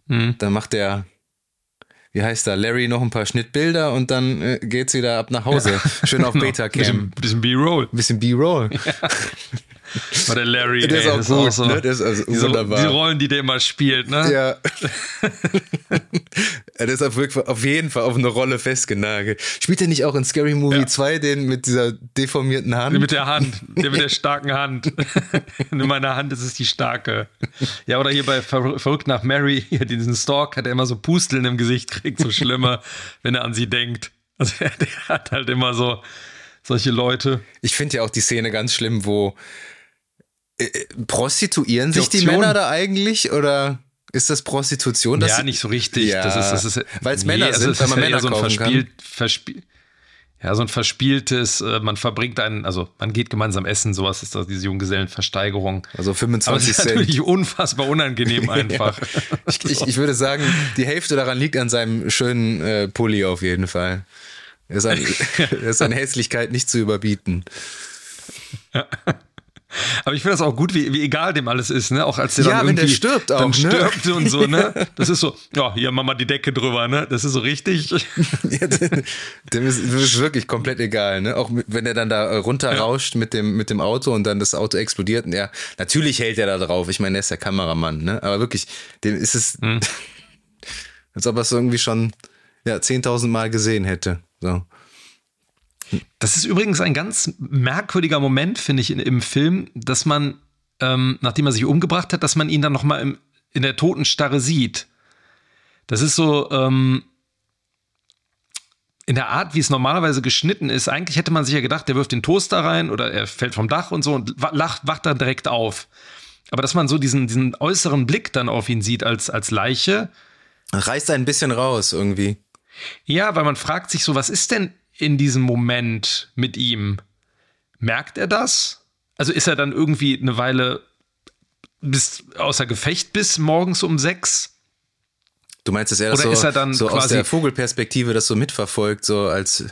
Hm. Dann macht der, wie heißt da, Larry noch ein paar Schnittbilder und dann äh, geht's wieder ab nach Hause. Schön auf [LAUGHS] Genau. Betacam. Bisschen, bisschen B-Roll. Bisschen B-Roll. [LAUGHS] War der Larry. Der ist ey, auch das gut, so, ne? Der ist also diese, wunderbar. Die Rollen, die der immer spielt, ne? Ja. [LAUGHS] er ist auf, auf jeden Fall auf eine Rolle festgenagelt. Spielt er nicht auch in Scary Movie Ja. 2 den mit dieser deformierten Hand? Mit der Hand, der mit der [LAUGHS] starken Hand. In meiner Hand ist es die starke. Ja, oder hier bei Ver Verrückt nach Mary, hier diesen Stalk, hat er immer so Pusteln im Gesicht kriegt, so schlimmer, [LAUGHS] wenn er an sie denkt. Also der, der hat halt immer so solche Leute. Ich finde ja auch die Szene ganz schlimm, wo äh, äh, prostituieren sich die. Männer da eigentlich oder ist das Prostitution? Das ja, nicht so richtig. Ja, das ist, das ist, weil's Männer sind, es weil ist man ja Männer so ein verspielt, verspiel, ja, so ein verspieltes, äh, man verbringt einen, also man geht gemeinsam essen, sowas ist das, diese Junggesellenversteigerung. Also Aber es 25 ist Cent. natürlich unfassbar unangenehm [LAUGHS] einfach. Ich, ich, ich würde sagen, die Hälfte daran liegt an seinem schönen äh, Pulli auf jeden Fall. Er ist, an, [LAUGHS] er ist an Hässlichkeit nicht zu überbieten. Aber ich finde das auch gut, wie, wie egal dem alles ist, ne? Auch als der Ja, dann wenn der irgendwie stirbt auch, dann ne? stirbt und so, ne? [LAUGHS] Das ist so, ja, hier mach mal die Decke drüber, ne? Das ist so richtig. [LAUGHS] Ja, dem, dem, ist, dem ist wirklich komplett egal, ne? Auch wenn er dann da äh, runterrauscht mit, dem, mit dem Auto und dann das Auto explodiert und er, natürlich hält er da drauf. Ich meine, er ist der Kameramann, ne? Aber wirklich, dem ist es, Hm. [LAUGHS] als ob er es irgendwie schon ja, 10.000 Mal gesehen hätte. So. Das ist übrigens ein ganz merkwürdiger Moment, finde ich, in, im Film, dass man, ähm, nachdem er sich umgebracht hat, dass man ihn dann nochmal in der Totenstarre sieht. Das ist so, ähm, in der Art, wie es normalerweise geschnitten ist, eigentlich hätte man sich ja gedacht, der wirft den Toaster rein oder er fällt vom Dach und so und lacht, wacht dann direkt auf. Aber dass man so diesen, diesen äußeren Blick dann auf ihn sieht als, als Leiche. Reißt ein bisschen raus irgendwie. Ja, weil man fragt sich so, was ist denn in diesem Moment mit ihm? Merkt er das? Also ist er dann irgendwie eine Weile bis außer Gefecht bis morgens um sechs? Du meinst, dass er das Oder so, ist er dann so aus quasi- der Vogelperspektive das so mitverfolgt, so als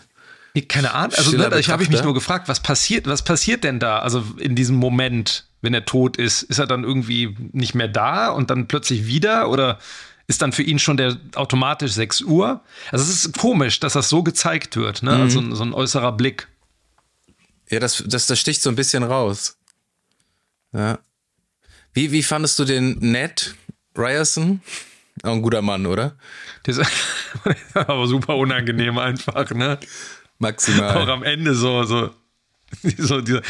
Keine Ahnung. Also ne, ich habe ich mich nur gefragt, was passiert, was passiert denn da? Also in diesem Moment, wenn er tot ist, ist er dann irgendwie nicht mehr da und dann plötzlich wieder oder ist dann für ihn schon der automatisch 6 Uhr? Also es ist komisch, dass das so gezeigt wird, ne? Also so ein äußerer Blick. Ja, das, das, das sticht so ein bisschen raus. Ja. Wie, wie fandest du den Ned Ryerson? Auch ein guter Mann, oder? Das [LAUGHS] ist aber super unangenehm einfach, ne? Auch Maximal. am Ende so, so, [LAUGHS] so diese,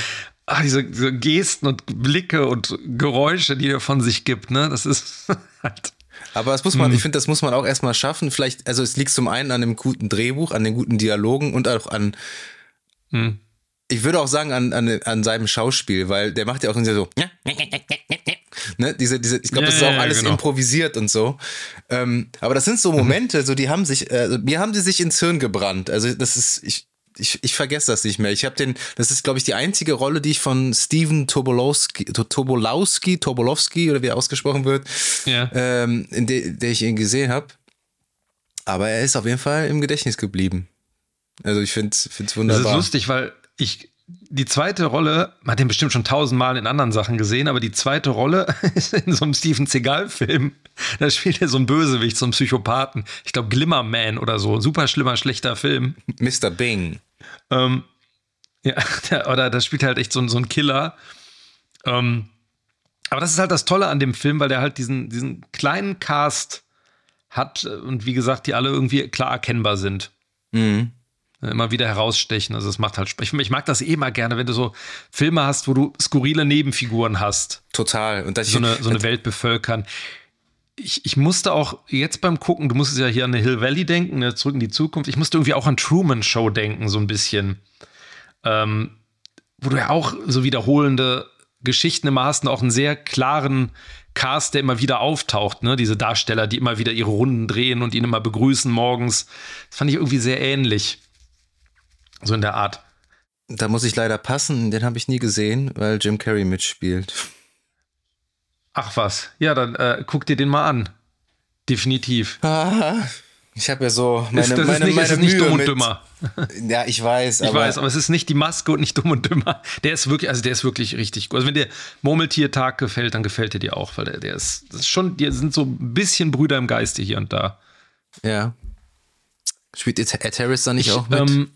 ah, diese, diese Gesten und Blicke und Geräusche, die er von sich gibt, ne? Das ist [LAUGHS] halt. Aber das muss man, ich finde, das muss man auch erstmal schaffen. Vielleicht, also es liegt zum einen an dem guten Drehbuch, an den guten Dialogen und auch an, ich würde auch sagen, an, an, an seinem Schauspiel, weil der macht ja auch so, ne, diese, diese, ich glaube, Ja, das ist auch ja, alles genau. improvisiert und so. Ähm, aber das sind so Momente, so die haben sich, äh, mir haben die sich ins Hirn gebrannt. Also das ist, ich, ich, ich vergesse das nicht mehr. Ich habe den, das ist, glaube ich, die einzige Rolle, die ich von Steven Tobolowski, Tobolowski, Tobolowski oder wie er ausgesprochen wird, Ja. ähm, in der, ich ihn gesehen habe. Aber er ist auf jeden Fall im Gedächtnis geblieben. Also ich finde es Das ist wunderbar. lustig, weil ich die zweite Rolle, man hat den bestimmt schon tausendmal in anderen Sachen gesehen, aber die zweite Rolle [LAUGHS] ist in so einem Steven Seagal-Film. Da spielt er so einen Bösewicht, so einen Psychopathen. Ich glaube, Glimmerman oder so. Super schlimmer, schlechter Film. Mr. Bing. Ähm, ja, [LAUGHS] der, oder das spielt halt echt so, ein- so ein Killer. Ähm, aber das ist halt das Tolle an dem Film, weil der halt diesen, diesen kleinen Cast hat und wie gesagt, die alle irgendwie klar erkennbar sind. Mhm. Immer wieder herausstechen. Also es macht halt Spaß. Ich, ich mag das eh immer gerne, wenn du so Filme hast, wo du skurrile Nebenfiguren hast, Total. Und das so eine, so eine Welt bevölkern. Ich, ich musste auch jetzt beim Gucken, du musstest ja hier an eine Hill Valley denken, ne, zurück in die Zukunft. Ich musste irgendwie auch an Truman Show denken, so ein bisschen. Ähm, wo du ja auch so wiederholende Geschichten immer hast und auch einen sehr klaren Cast, der immer wieder auftaucht, ne? Diese Darsteller, die immer wieder ihre Runden drehen und ihn immer begrüßen morgens. Das fand ich irgendwie sehr ähnlich. So in der Art. Da muss ich leider passen, den habe ich nie gesehen, weil Jim Carrey mitspielt. Ach was. Ja, dann äh, guck dir den mal an. Definitiv. Ah, [LAUGHS] ich habe ja so meine, ist, das meine, ist nicht, meine es ist nicht dumm und dümmer. [LAUGHS] Ja, ich weiß, Ich aber, weiß, aber es ist nicht die Maske und nicht dumm und dümmer. Der ist wirklich, also der ist wirklich richtig gut. Also wenn dir Murmeltiertag gefällt, dann gefällt er dir auch, weil der, der ist, das ist schon, die sind so ein bisschen Brüder im Geiste hier und da. ja. Spielt Ed Harris da nicht auch mit? Ähm,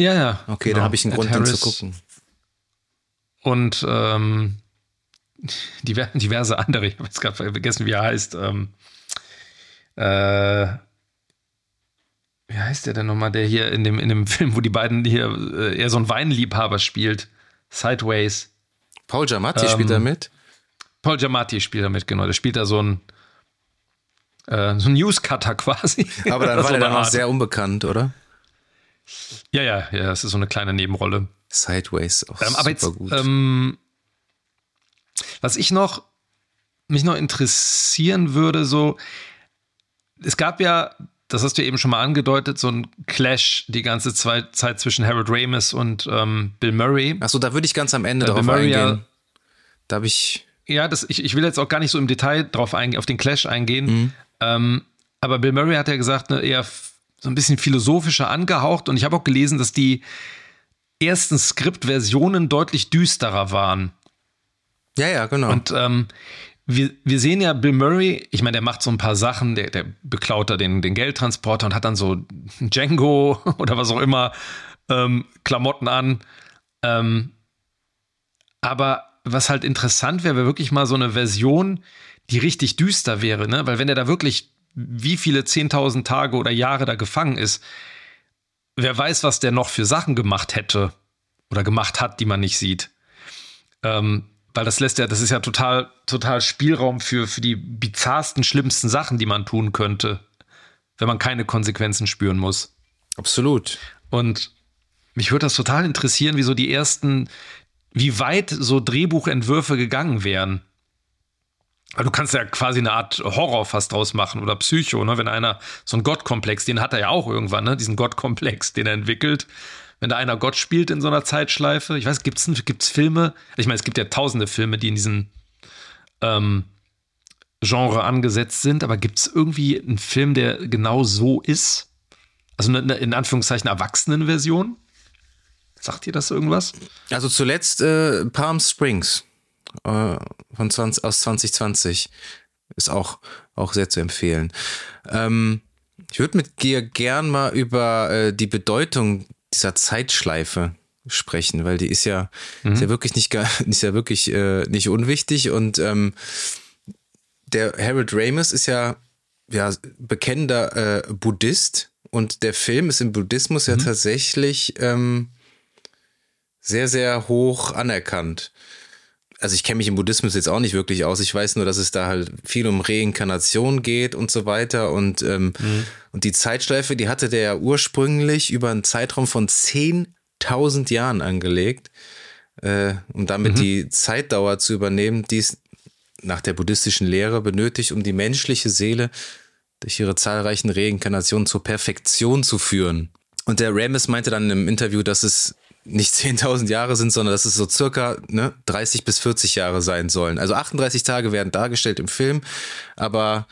ja, ja. okay, genau. dann habe ich einen Grund, den zu Harris gucken. Und ähm, diver- diverse andere, ich habe jetzt gerade vergessen, wie er heißt. Ähm, äh, wie heißt der denn nochmal, der hier in dem, in dem [LAUGHS] Film, wo die beiden hier äh, eher so ein Weinliebhaber spielt? Sideways. Paul Giamatti Ähm, spielt da mit? Paul Giamatti spielt damit, genau. Der spielt da so ein, äh, so ein Newscutter [LAUGHS] quasi. Aber dann So war der eine dann auch sehr unbekannt, oder? Ja, ja, ja, das ist so eine kleine Nebenrolle. Sideways, auch Ähm, super aber jetzt, gut. ähm, was ich noch, mich noch interessieren würde, so, es gab ja, das hast du eben schon mal angedeutet, so ein Clash die ganze Zeit, zwischen Harold Ramis und ähm, Bill Murray. Achso, da würde ich ganz am Ende Äh, drauf Murray ja- eingehen. Da habe ich. Ja, das, ich, ich will jetzt auch gar nicht so im Detail drauf eingehen, auf den Clash eingehen. Ähm, aber Bill Murray hat ja gesagt, ne, eher so ein bisschen philosophischer angehaucht. Und ich habe auch gelesen, dass die ersten Skriptversionen deutlich düsterer waren. Ja, ja, genau. Und ähm, wir, wir sehen ja Bill Murray, ich meine, der macht so ein paar Sachen, der, der beklaut da den, den Geldtransporter und hat dann so Django [LAUGHS] oder was auch immer ähm, Klamotten an. Ähm, aber was halt interessant wäre, wäre wirklich mal so eine Version, die richtig düster wäre, ne? Weil wenn er da wirklich wie viele 10.000 Tage oder Jahre da gefangen ist, wer weiß, was der noch für Sachen gemacht hätte oder gemacht hat, die man nicht sieht. Ähm, weil das lässt ja, das ist ja total, total Spielraum für, für die bizarrsten, schlimmsten Sachen, die man tun könnte, wenn man keine Konsequenzen spüren muss. Absolut. Und mich würde das total interessieren, wie so die ersten wie weit so Drehbuchentwürfe gegangen wären. Weil du kannst ja quasi eine Art Horror fast draus machen oder Psycho, ne? Wenn einer so einen Gottkomplex, den hat er ja auch irgendwann, ne? Diesen Gottkomplex, den er entwickelt. Wenn da einer Gott spielt in so einer Zeitschleife. Ich weiß, gibt's, gibt's Filme? Ich meine, es gibt ja tausende Filme, die in diesem ähm, Genre angesetzt sind, aber gibt es irgendwie einen Film, der genau so ist? Also eine, in Anführungszeichen Erwachsenenversion? Sagt ihr das irgendwas? Also zuletzt äh, Palm Springs äh, von 20, aus 2020 ist auch, auch sehr zu empfehlen. Ähm, ich würde mit dir gern mal über äh, die Bedeutung dieser Zeitschleife sprechen, weil die ist ja, mhm. ist ja wirklich nicht, [LAUGHS] ist ja wirklich äh, nicht unwichtig und ähm, der Harold Ramis ist ja, ja bekennender äh, Buddhist und der Film ist im Buddhismus mhm. ja tatsächlich ähm, sehr, sehr hoch anerkannt. Also ich kenne mich im Buddhismus jetzt auch nicht wirklich aus. Ich weiß nur, dass es da halt viel um Reinkarnation geht und so weiter. Und, ähm, mhm. und die Zeitschleife, die hatte der ja ursprünglich über einen Zeitraum von 10.000 Jahren angelegt, äh, um damit mhm. die Zeitdauer zu übernehmen, die es nach der buddhistischen Lehre benötigt, um die menschliche Seele durch ihre zahlreichen Reinkarnationen zur Perfektion zu führen. Und der Ramis meinte dann im Interview, dass es nicht [LAUGHS] 10.000 Jahre sind, sondern dass es so circa ne, 30 bis 40 Jahre sein sollen. Also 38 Tage werden dargestellt im Film, aber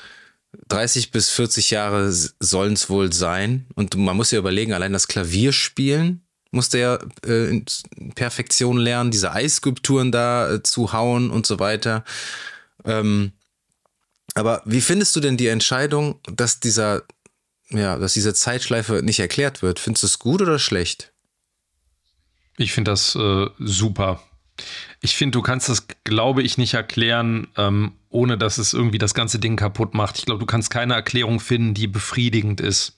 30 bis 40 Jahre sollen es wohl sein. Und man muss ja überlegen, allein das Klavierspielen musste er äh, in Perfektion lernen, diese Eisskulpturen da äh, zu hauen und so weiter. Ähm, aber wie findest du denn die Entscheidung, dass dieser, ja, dass diese Zeitschleife nicht erklärt wird? Findest du es gut oder schlecht? Ich finde das äh, super. Ich finde, du kannst das, glaube ich, nicht erklären, ähm, ohne dass es irgendwie das ganze Ding kaputt macht. Ich glaube, du kannst keine Erklärung finden, die befriedigend ist.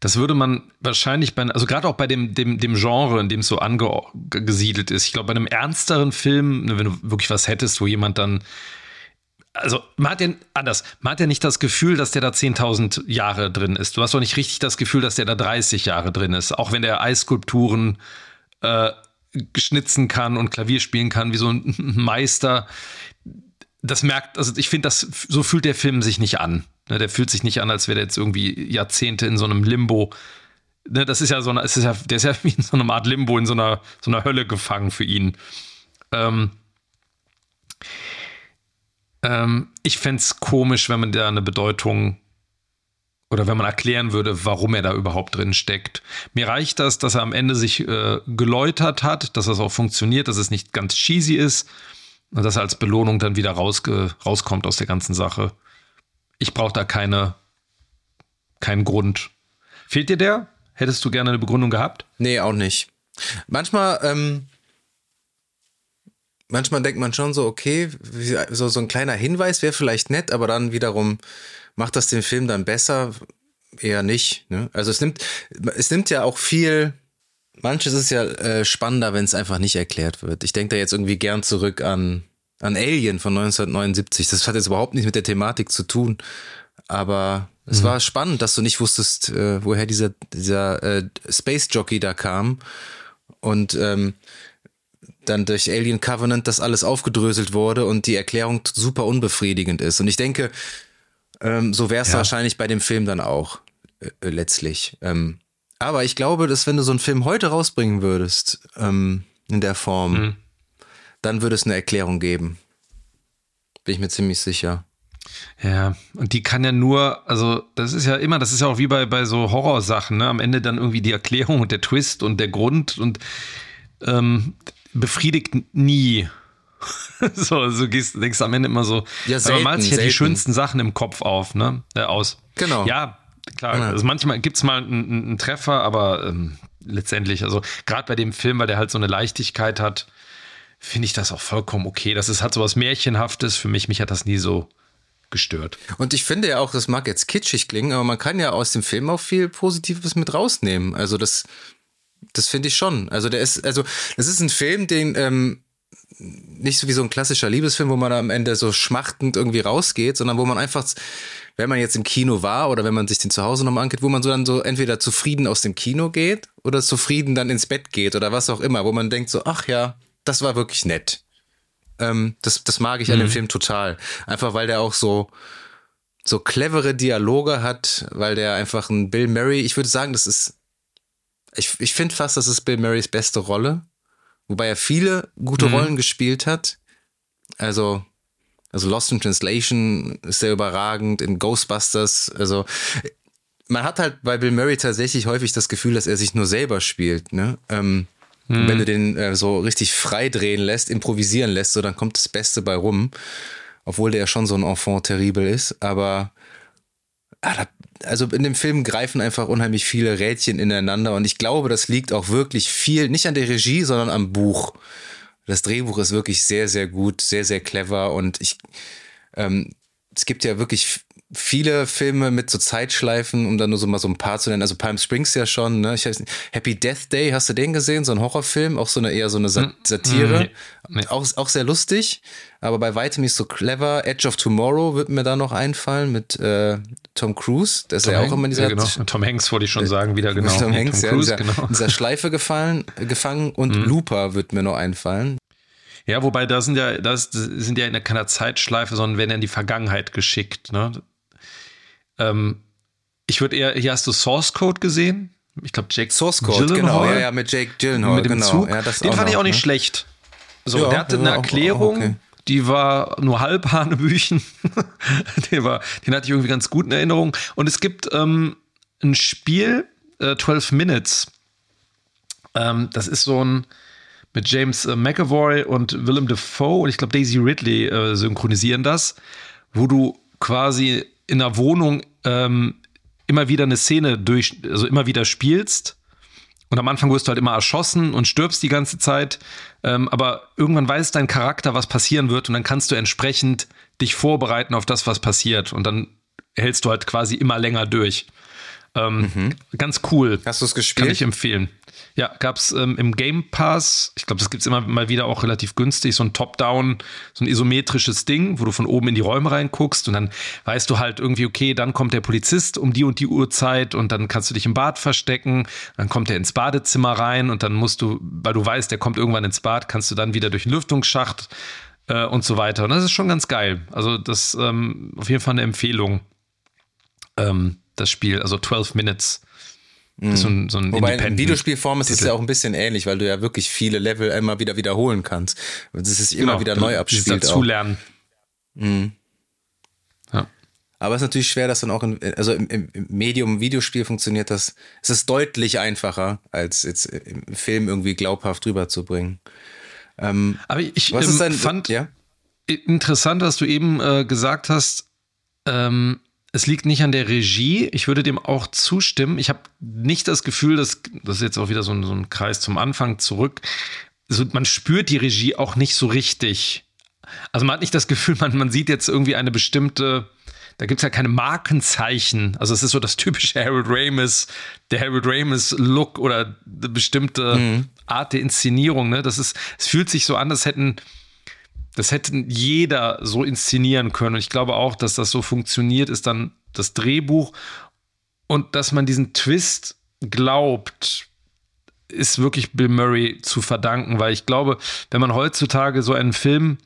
Das würde man wahrscheinlich bei, also gerade auch bei dem, dem, dem Genre, in dem es so angesiedelt ist. Ich glaube, bei einem ernsteren Film, ne, wenn du wirklich was hättest, wo jemand dann, also man hat ja anders, man hat ja nicht das Gefühl, dass der da 10.000 Jahre drin ist. Du hast doch nicht richtig das Gefühl, dass der da 30 Jahre drin ist. Auch wenn der Eisskulpturen äh, geschnitzen kann und Klavier spielen kann, wie so ein [LAUGHS] Meister. Das merkt, also ich finde, das so fühlt der Film sich nicht an. Ne, der fühlt sich nicht an, als wäre der jetzt irgendwie Jahrzehnte in so einem Limbo. Ne, das ist ja so eine, ist ja, der ist ja [LAUGHS] wie in so einer Art Limbo, in so einer, so einer Hölle gefangen für ihn. Ähm, ähm, ich fände es komisch, wenn man da eine Bedeutung oder wenn man erklären würde, warum er da überhaupt drin steckt. Mir reicht das, dass er am Ende sich äh, geläutert hat, dass das auch funktioniert, dass es nicht ganz cheesy ist und dass er als Belohnung dann wieder rausge rauskommt aus der ganzen Sache ich brauche da keine, keinen Grund. Fehlt dir der? Hättest du gerne eine Begründung gehabt? Nee, auch nicht. Manchmal, ähm, manchmal denkt man schon so, okay, so, so ein kleiner Hinweis wäre vielleicht nett, aber dann wiederum macht das den Film dann besser? Eher nicht. Ne? Also es nimmt, es nimmt ja auch viel, manches ist ja äh, spannender, wenn es einfach nicht erklärt wird. Ich denke da jetzt irgendwie gern zurück an an Alien von 1979. Das hat jetzt überhaupt nichts mit der Thematik zu tun. Aber es mhm. war spannend, dass du nicht wusstest, äh, woher dieser, dieser äh, Space Jockey da kam. Und ähm, dann durch Alien Covenant das alles aufgedröselt wurde und die Erklärung super unbefriedigend ist. Und ich denke, ähm, so wäre es ja. wahrscheinlich bei dem Film dann auch äh, letztlich. Ähm, aber ich glaube, dass wenn du so einen Film heute rausbringen würdest, ähm, in der Form, mhm dann würde es eine Erklärung geben. Bin ich mir ziemlich sicher. Ja, und die kann ja nur, also das ist ja immer, das ist ja auch wie bei, bei so Horrorsachen, ne? Am Ende dann irgendwie die Erklärung und der Twist und der Grund und ähm, befriedigt nie. [LAUGHS] so, so gehst, denkst am Ende immer so, ja, selten, man malt sich ja die schönsten Sachen im Kopf auf, ne? Äh, aus. Genau. Ja, klar. Genau. Also manchmal gibt es mal einen, einen, Treffer, aber ähm, letztendlich, also gerade bei dem Film, weil der halt so eine Leichtigkeit hat, finde ich das auch vollkommen okay. Das ist, hat so was Märchenhaftes. Für mich, mich hat das nie so gestört. Und ich finde ja auch, das mag jetzt kitschig klingen, aber man kann ja aus dem Film auch viel Positives mit rausnehmen. Also das, das finde ich schon. Also der ist, also das ist ein Film, den, ähm, nicht so wie so ein klassischer Liebesfilm, wo man am Ende so schmachtend irgendwie rausgeht, sondern wo man einfach, wenn man jetzt im Kino war oder wenn man sich den zu Hause nochmal angeht, wo man so dann so entweder zufrieden aus dem Kino geht oder zufrieden dann ins Bett geht oder was auch immer, wo man denkt so, ach ja, das war wirklich nett. Ähm, das, das mag ich mhm. an dem mhm. Film total. Einfach weil der auch so, so clevere Dialoge hat, weil der einfach ein Bill Murray, ich würde sagen, das ist, ich, ich finde fast, das ist Bill Murrays beste Rolle, wobei er viele gute mhm. Rollen gespielt hat. Also, also Lost in Translation ist sehr überragend, in Ghostbusters, also man hat halt bei Bill Murray tatsächlich häufig das Gefühl, dass er sich nur selber spielt, ne? Ähm, hm. Wenn du den äh, so richtig frei drehen lässt, improvisieren lässt, so dann kommt das Beste bei rum obwohl der ja schon so ein Enfant terrible ist, aber ah, also in dem Film greifen einfach unheimlich viele Rädchen ineinander und ich glaube, das liegt auch wirklich viel, nicht an der Regie, sondern am Buch. Das Drehbuch ist wirklich sehr, sehr gut, sehr, sehr clever und ich, ähm, es gibt ja wirklich viele Filme mit so Zeitschleifen, um dann nur so mal so ein paar zu nennen. Also Palm Springs ja schon, ne? Ich Happy Death Day, hast du den gesehen? So ein Horrorfilm, auch so eine eher so eine hm. Satire. Nee, nee. Auch, auch sehr lustig, aber bei weitem nicht so clever. Edge of Tomorrow wird mir da noch einfallen mit äh, Tom Cruise. Das ist ja auch immer in dieser. Ja, genau. Tom Hanks wollte ich schon sagen, wieder genau. Tom Hanks, Tom Cruise, ja, in, dieser, genau. in dieser Schleife gefallen, gefangen und mhm. Looper wird mir noch einfallen. Ja, wobei da sind ja, das sind ja in keiner Zeitschleife, sondern werden ja in die Vergangenheit geschickt. Ne? Ähm, ich würde eher, hier hast du Source Code gesehen. Ich glaube, Jake Source Code, genau, ja, ja, mit Jake Gyllenhaal, mit dem genau. Zug. Ja, Den fand noch, ich auch nicht ne? schlecht. So, ja, der hatte eine Erklärung, okay. die war nur halb Hanebüchen. [LAUGHS] den, war, den hatte ich irgendwie ganz gut in Erinnerung. Und es gibt ähm, ein Spiel, äh, 12 Minutes. Ähm, das ist so ein mit James äh, McAvoy und Willem Dafoe und ich glaube Daisy Ridley äh, synchronisieren das, wo du quasi in der Wohnung ähm, immer wieder eine Szene durch, also immer wieder spielst. Und am Anfang wirst du halt immer erschossen und stirbst die ganze Zeit. Ähm, aber irgendwann weiß dein Charakter, was passieren wird. Und dann kannst du entsprechend dich vorbereiten auf das, was passiert. Und dann hältst du halt quasi immer länger durch. Ähm, mhm. Ganz cool. Hast du es gespielt? Kann ich empfehlen. Ja, gab es ähm, im Game Pass, ich glaube, das gibt es immer mal wieder auch relativ günstig, so ein Top-Down, so ein isometrisches Ding, wo du von oben in die Räume reinguckst und dann weißt du halt irgendwie, okay, dann kommt der Polizist um die und die Uhrzeit und dann kannst du dich im Bad verstecken, dann kommt er ins Badezimmer rein und dann musst du, weil du weißt, der kommt irgendwann ins Bad, kannst du dann wieder durch den Lüftungsschacht äh, und so weiter. Und das ist schon ganz geil. Also das ähm, auf jeden Fall eine Empfehlung, ähm, das Spiel, also 12 Minutes. Mhm. So ein, so ein Wobei in Videospielform ist es ja auch ein bisschen ähnlich, weil du ja wirklich viele Level immer wieder wiederholen kannst. Das ist immer genau, wieder neu abspielt. Dazulernen. Mhm. Ja. Aber es ist natürlich schwer, dass dann auch in, also im, im Medium Videospiel funktioniert das. Es ist deutlich einfacher, als jetzt im Film irgendwie glaubhaft rüberzubringen. Ähm, Aber ich ähm, dein, fand ja? interessant, dass du eben äh, gesagt hast, ähm, es liegt nicht an der Regie. Ich würde dem auch zustimmen. Ich habe nicht das Gefühl, dass das ist jetzt auch wieder so ein, so ein Kreis zum Anfang zurück. Also man spürt die Regie auch nicht so richtig. Also man hat nicht das Gefühl, man, man sieht jetzt irgendwie eine bestimmte, da gibt es ja keine Markenzeichen. Also es ist so das typische Harold Ramis, der Harold Ramis-Look oder eine bestimmte mhm. Art der Inszenierung. Ne? Das ist, es fühlt sich so an, als hätten das hätte jeder so inszenieren können. Und ich glaube auch, dass das so funktioniert, ist dann das Drehbuch. Und dass man diesen Twist glaubt, ist wirklich Bill Murray zu verdanken, weil ich glaube, wenn man heutzutage so einen Film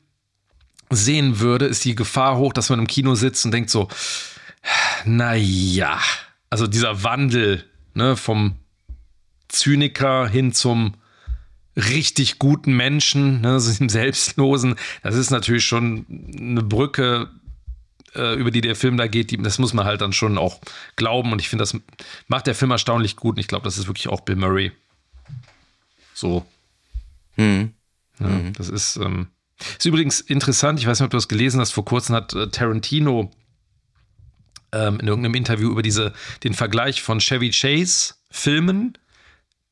sehen würde, ist die Gefahr hoch, dass man im Kino sitzt und denkt so, naja, also dieser Wandel ne, vom Zyniker hin zum richtig guten Menschen, ne, so dem Selbstlosen, das ist natürlich schon eine Brücke, äh, über die der Film da geht, die, das muss man halt dann schon auch glauben und ich finde, das macht der Film erstaunlich gut und ich glaube, das ist wirklich auch Bill Murray. So. Hm. Ja, hm. Das ist, ähm, ist übrigens interessant, ich weiß nicht, ob du das gelesen hast, vor kurzem hat äh, Tarantino ähm, in irgendeinem Interview über diese, den Vergleich von Chevy Chase Filmen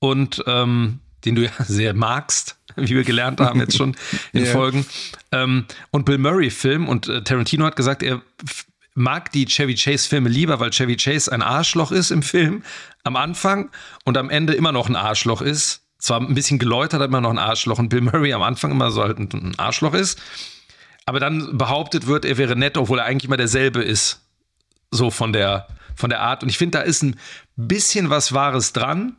und ähm, den du ja [LAUGHS] sehr magst, wie wir gelernt haben jetzt schon in [LAUGHS] yeah. Folgen. Ähm, und Bill Murray-Film und äh, Tarantino hat gesagt, er mag die Chevy Chase-Filme lieber, weil Chevy Chase ein Arschloch ist im Film am Anfang und am Ende immer noch ein Arschloch ist. zwar ein bisschen geläutert, immer noch ein Arschloch und Bill Murray am Anfang immer so halt ein Arschloch ist, aber dann behauptet wird, er wäre nett, obwohl er eigentlich immer derselbe ist. So von der, von der Art. Und ich finde, da ist ein bisschen was Wahres dran.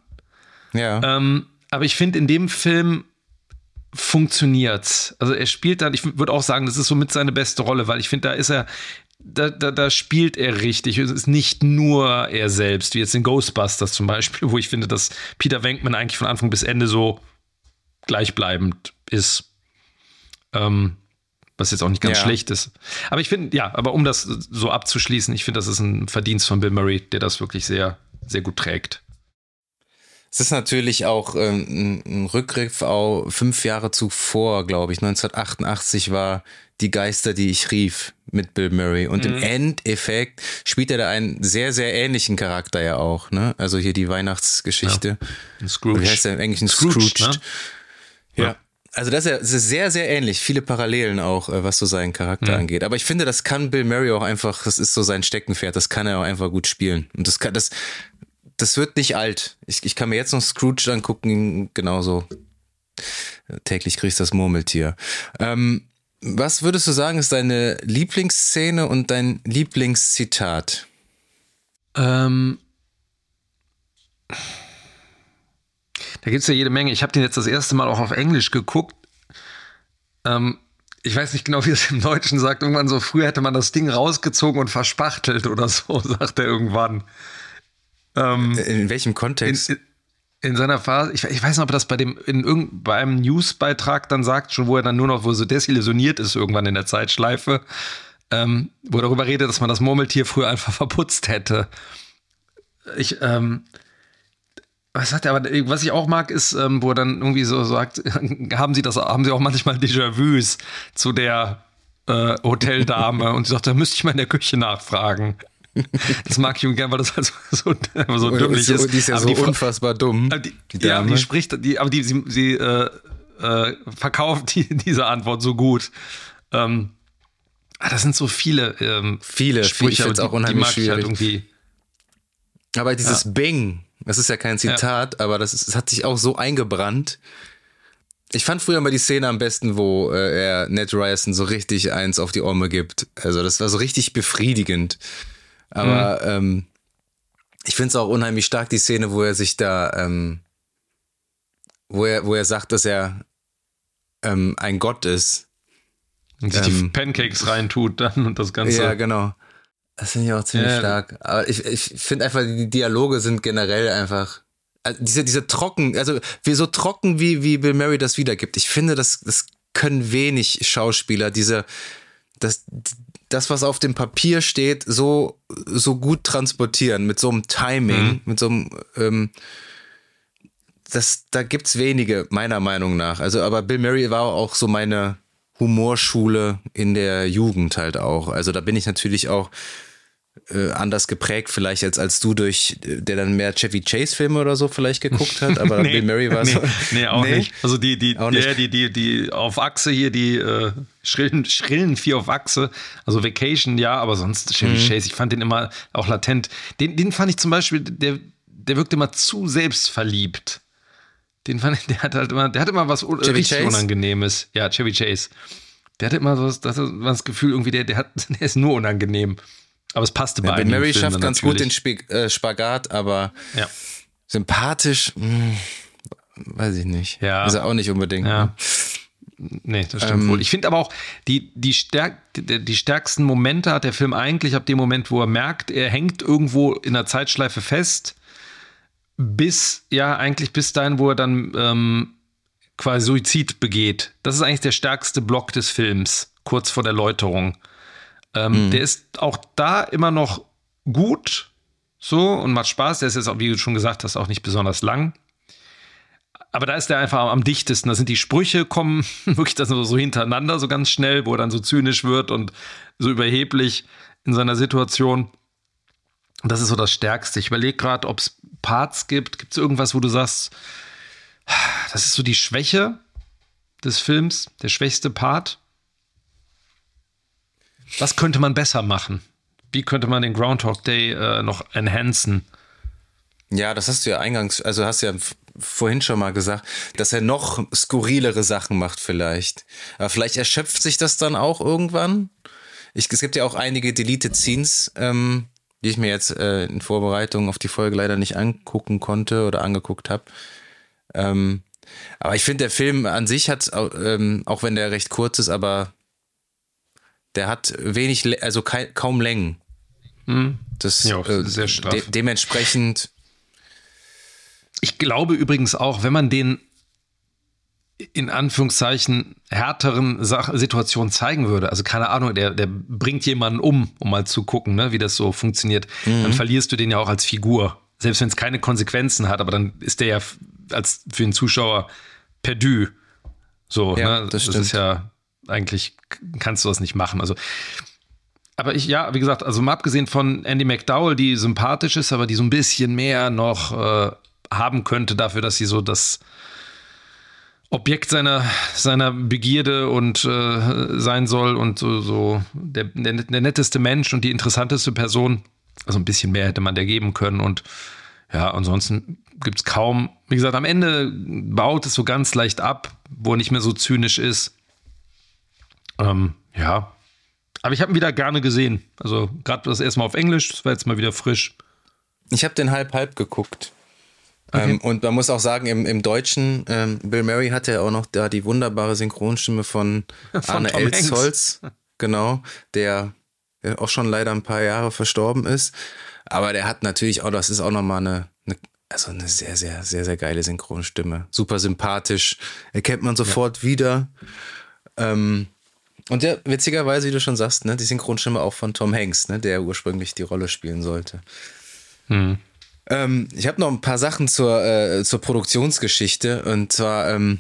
Ja. Ähm, aber ich finde, in dem Film funktioniert. Also er spielt dann, ich würde auch sagen, das ist somit seine beste Rolle, weil ich finde, da ist er, da, da, da spielt er richtig. Es ist nicht nur er selbst, wie jetzt in Ghostbusters zum Beispiel, wo ich finde, dass Peter Venkman eigentlich von Anfang bis Ende so gleichbleibend ist. Ähm, was jetzt auch nicht ganz ja. schlecht ist. Aber ich finde, ja, aber um das so abzuschließen, ich finde, das ist ein Verdienst von Bill Murray, der das wirklich sehr, sehr gut trägt. Es ist natürlich auch ähm, ein Rückgriff auf fünf Jahre zuvor, glaube ich. 1988 war Die Geister, die ich rief mit Bill Murray. Und mhm. im Endeffekt spielt er da einen sehr, sehr ähnlichen Charakter ja auch. Ne? Also hier die Weihnachtsgeschichte. Ja. Scrooge. Wie heißt der im Englischen? Scrooge. Scrooge ne? ja. ja. Also das ist, sehr, sehr ähnlich. Viele Parallelen auch, äh, was so seinen Charakter mhm. angeht. Aber ich finde, das kann Bill Murray auch einfach, das ist so sein Steckenpferd, das kann er auch einfach gut spielen. Und das kann, das, das wird nicht alt. Ich, ich kann mir jetzt noch Scrooge angucken, genauso. Täglich kriegst das Murmeltier. Ähm, was würdest du sagen, ist deine Lieblingsszene und dein Lieblingszitat? Ähm, da gibt es ja jede Menge. Ich habe den jetzt das erste Mal auch auf Englisch geguckt. Ähm, ich weiß nicht genau, wie es im Deutschen sagt. Irgendwann so, früher hätte man das Ding rausgezogen und verspachtelt oder so, [LAUGHS] sagt er irgendwann. Ähm, in welchem Kontext? In, in, in seiner Phase, ich, ich, weiß nicht, ob er das bei dem, in irgendeinem Newsbeitrag dann sagt, schon wo er dann nur noch, wo so desillusioniert ist, irgendwann in der Zeitschleife, ähm, wo er darüber redet, dass man das Murmeltier früher einfach [LAUGHS] verputzt hätte. Ich, ähm, was hat er aber, was ich auch mag, ist, ähm, wo er dann irgendwie so sagt, [LAUGHS] haben Sie das, haben Sie auch manchmal Déjà-vus zu der äh, Hoteldame und sie sagt, da müsste ich mal in der Küche nachfragen. Das mag ich gern, weil das halt so, so, dümmlich ist. Die ist ja aber so die, unfassbar dumm. Die, die ja, die spricht, die, aber die, sie, sie äh, äh, verkauft die, [LAUGHS] diese Antwort so gut. Ähm, ah, das sind so viele ähm, Viele, Sprüche, ich auch unheimlich halt schwierig. Halt aber dieses ja. Bing, das ist ja kein Zitat, ja. aber das, ist, das hat sich auch so eingebrannt. Ich fand früher mal die Szene am besten, wo äh, er Ned Ryerson so richtig eins auf die Orme gibt. Also das war so richtig befriedigend. Aber mhm. ähm, ich finde es auch unheimlich stark, die Szene, wo er sich da, ähm, wo er, wo er sagt, dass er ähm, ein Gott ist. Und sich die ähm, Pancakes reintut dann und das Ganze. Ja, genau. Das finde ich auch ziemlich ja. stark. Aber ich, ich finde einfach, die Dialoge sind generell einfach. Also diese, diese trocken, also wie so trocken, wie, wie Bill Murray das wiedergibt. Ich finde, das, das können wenig Schauspieler, diese, das, das, was auf dem Papier steht, so, so gut transportieren, mit so einem Timing, mhm. mit so einem, ähm, das, da gibt's wenige, meiner Meinung nach. Also, aber Bill Murray war auch so meine Humorschule in der Jugend halt auch. Also da bin ich natürlich auch äh, anders geprägt vielleicht als als du durch der dann mehr Chevy Chase Filme oder so vielleicht geguckt hat aber [LAUGHS] nee, Bill Murray war nee, so. Nee auch nee, nicht. Also die die der, die die die auf Achse hier die äh, schrillen schrillen vier auf Achse. Also Vacation ja aber sonst Chevy mhm. Chase ich fand den immer auch latent. Den den fand ich zum Beispiel der der wirkte immer zu selbstverliebt. Den fand ich, der hat halt immer der hat immer was Chevy Chase? unangenehmes. Ja Chevy Chase. Der hatte immer so das, das, das Gefühl irgendwie der der hat [LAUGHS] der ist nur unangenehm aber es passte bei ja, Ben Mary schafft ganz gut den Sp äh, Spagat, aber ja. sympathisch, mh, hm, weiß ich nicht. Ja. Ist er auch nicht unbedingt. Ja. Ne? Nee, das stimmt ähm, wohl. Ich finde aber auch, die, die, stärk, die stärksten Momente hat der Film eigentlich ab dem Moment, wo er merkt, er hängt irgendwo in der Zeitschleife fest, bis, ja, eigentlich bis dahin, wo er dann ähm, quasi Suizid begeht. Das ist eigentlich der stärkste Block des Films, kurz vor der Läuterung. Ähm, mhm. Der ist auch da immer noch gut so und macht Spaß. Der ist jetzt auch, wie du schon gesagt hast, auch nicht besonders lang. Aber da ist der einfach am dichtesten. Da sind die Sprüche, kommen [LAUGHS] wirklich das so hintereinander, so ganz schnell, wo er dann so zynisch wird und so überheblich in seiner Situation. Das ist so das Stärkste. Ich überlege gerade, ob es Parts gibt. Gibt es irgendwas, wo du sagst, das ist so die Schwäche des Films, der schwächste Part? Was könnte man besser machen? Wie könnte man den Groundhog Day äh, noch enhancen? Ja, das hast du ja eingangs, also hast du ja vorhin schon mal gesagt, dass er noch skurrilere Sachen macht vielleicht. Aber vielleicht erschöpft sich das dann auch irgendwann. Ich, es gibt ja auch einige Deleted Scenes, ähm, die ich mir jetzt äh, in Vorbereitung auf die Folge leider nicht angucken konnte oder angeguckt habe. Ähm, aber ich finde, der Film an sich hat, ähm, auch wenn der recht kurz ist, aber der hat wenig, also kaum Längen. Hm. Das ja, äh, sehr straff. De dementsprechend. Ich glaube übrigens auch, wenn man den in Anführungszeichen härteren Sach Situationen zeigen würde, also keine Ahnung, der, der bringt jemanden um, um mal zu gucken, ne, wie das so funktioniert, mhm. dann verlierst du den ja auch als Figur. Selbst wenn es keine Konsequenzen hat, aber dann ist der ja als für den Zuschauer perdu. So, ja, ne? das, das ist ja eigentlich kannst du das nicht machen. Also aber ich, ja, wie gesagt, also mal abgesehen von Andy McDowell, die sympathisch ist, aber die so ein bisschen mehr noch äh, haben könnte dafür, dass sie so das Objekt seiner, seiner Begierde und äh, sein soll und so, so der, der, der, netteste Mensch und die interessanteste Person. Also ein bisschen mehr hätte man der geben können und ja, ansonsten gibt es kaum, wie gesagt, am Ende baut es so ganz leicht ab, wo er nicht mehr so zynisch ist. Ähm, ja, aber ich habe ihn wieder gerne gesehen. Also gerade das erstmal auf Englisch, das war jetzt mal wieder frisch. Ich habe den halb-halb geguckt. Okay. Ähm, und man muss auch sagen, im, im Deutschen, ähm, Bill Murray hatte ja auch noch da die wunderbare Synchronstimme von, [LAUGHS] von Arne Tom Elsholz. Genau, der auch schon leider ein paar Jahre verstorben ist. Aber der hat natürlich auch, das ist auch nochmal eine, eine, also eine sehr, sehr, sehr, sehr geile Synchronstimme. Super sympathisch. Erkennt man sofort ja. wieder. Ähm, und ja, witzigerweise, wie du schon sagst, ne, die Synchronstimme auch von Tom Hanks, ne, der ursprünglich die Rolle spielen sollte. Hm. Ähm, ich habe noch ein paar Sachen zur, äh, zur Produktionsgeschichte. Und zwar, ähm,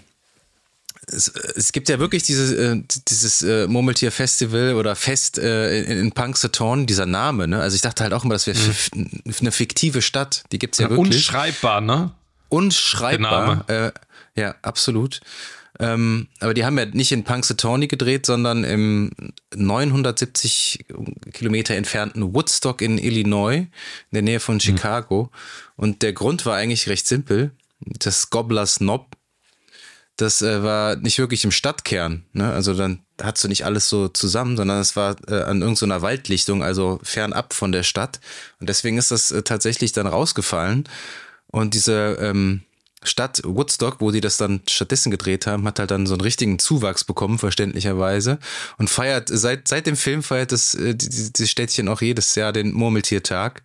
es, es, gibt ja wirklich diese, äh, dieses äh, Murmeltier-Festival oder Fest äh, in, in Punxsutawn, dieser Name. Ne? Also ich dachte halt auch immer, das wäre hm. eine fiktive Stadt. Die gibt es ja, ja, wirklich. Unschreibbar, ne? Unschreibbar. Äh, ja, absolut. Ähm, aber die haben ja nicht in Punxsutawney gedreht, sondern im 970 Kilometer entfernten Woodstock in Illinois, in der Nähe von mhm. Chicago. Mhm. Und der Grund war eigentlich recht simpel. Das Gobblers Knob, das äh, war nicht wirklich im Stadtkern. Ne? Also dann hast du nicht alles so zusammen, sondern es war äh, an irgendeiner Waldlichtung, also fernab von der Stadt. Und deswegen ist das äh, tatsächlich dann rausgefallen. Und diese ähm, Stadt Woodstock, wo die das dann stattdessen gedreht haben, hat halt dann so einen richtigen Zuwachs bekommen, verständlicherweise. Und feiert, seit, seit dem Film feiert das, äh, dieses Städtchen auch jedes Jahr den Murmeltiertag.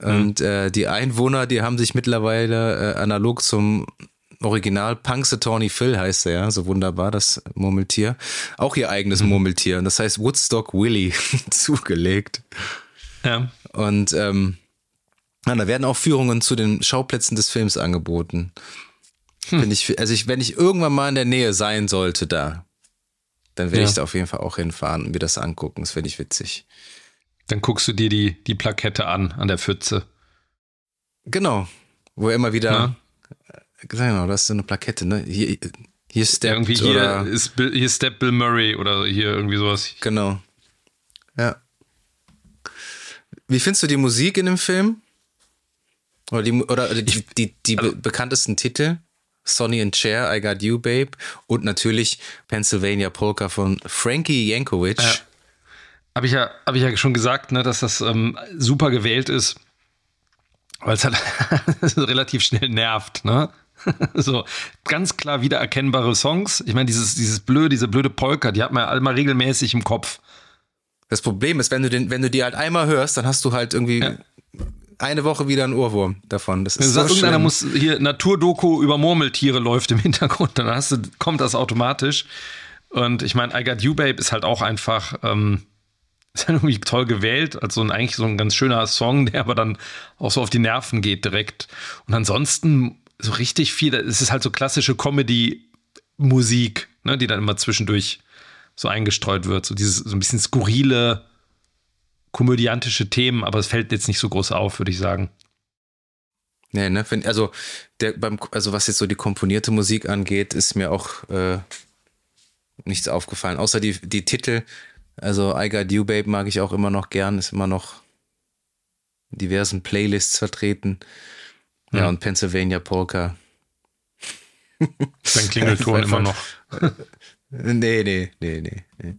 Mhm. Und äh, die Einwohner, die haben sich mittlerweile äh, analog zum Original Punxsutawney Phil heißt er ja, so wunderbar, das Murmeltier, auch ihr eigenes mhm. Murmeltier. Und das heißt Woodstock Willy [LAUGHS] zugelegt. Ja. Und ähm, ja, da werden auch Führungen zu den Schauplätzen des Films angeboten. Hm. Wenn ich, also ich, wenn ich irgendwann mal in der Nähe sein sollte da, dann werde ja. ich da auf jeden Fall auch hinfahren und mir das angucken. Das finde ich witzig. Dann guckst du dir die, die Plakette an, an der Pfütze. Genau. Wo er immer wieder. Äh, genau, das ist so eine Plakette, ne? Hier, hier steppt irgendwie hier oder, ist Bill, hier steppt Bill Murray oder hier irgendwie sowas. Genau. Ja. Wie findest du die Musik in dem Film? Oder die, oder die, die, die also, bekanntesten Titel. Sonny and Cher, I Got You, Babe. Und natürlich Pennsylvania Polka von Frankie Yankovic. Ja. Habe ich, ja, hab ich ja schon gesagt, ne, dass das ähm, super gewählt ist, weil es halt [LAUGHS] relativ schnell nervt. Ne? [LAUGHS] so ganz klar wiedererkennbare Songs. Ich meine, dieses, dieses blöde, diese blöde Polka, die hat man ja alle mal regelmäßig im Kopf. Das Problem ist, wenn du, den, wenn du die halt einmal hörst, dann hast du halt irgendwie ja eine Woche wieder ein Ohrwurm davon. Das ist so irgendeiner schlimm. muss hier Naturdoku über Murmeltiere läuft im [LAUGHS] Hintergrund, dann hast du, kommt das automatisch. Und ich meine, I Got You Babe ist halt auch einfach, ähm, [LAUGHS] ist halt irgendwie toll gewählt, also ein, eigentlich so ein ganz schöner Song, der aber dann auch so auf die Nerven geht direkt. Und ansonsten so richtig viel, es ist halt so klassische Comedy-Musik, ne, die dann immer zwischendurch so eingestreut wird, so dieses so ein bisschen skurrile, komödiantische Themen, aber es fällt jetzt nicht so groß auf, würde ich sagen. Nee, ne, also der beim, also was jetzt so die komponierte Musik angeht, ist mir auch äh, nichts aufgefallen. Außer die, die Titel, also I Got You Babe mag ich auch immer noch gern, ist immer noch in diversen Playlists vertreten. Ja, mhm. und Pennsylvania Polka, Dein Klingelton [LAUGHS] immer noch. [LAUGHS] Nee, nee, nee, nee, nee.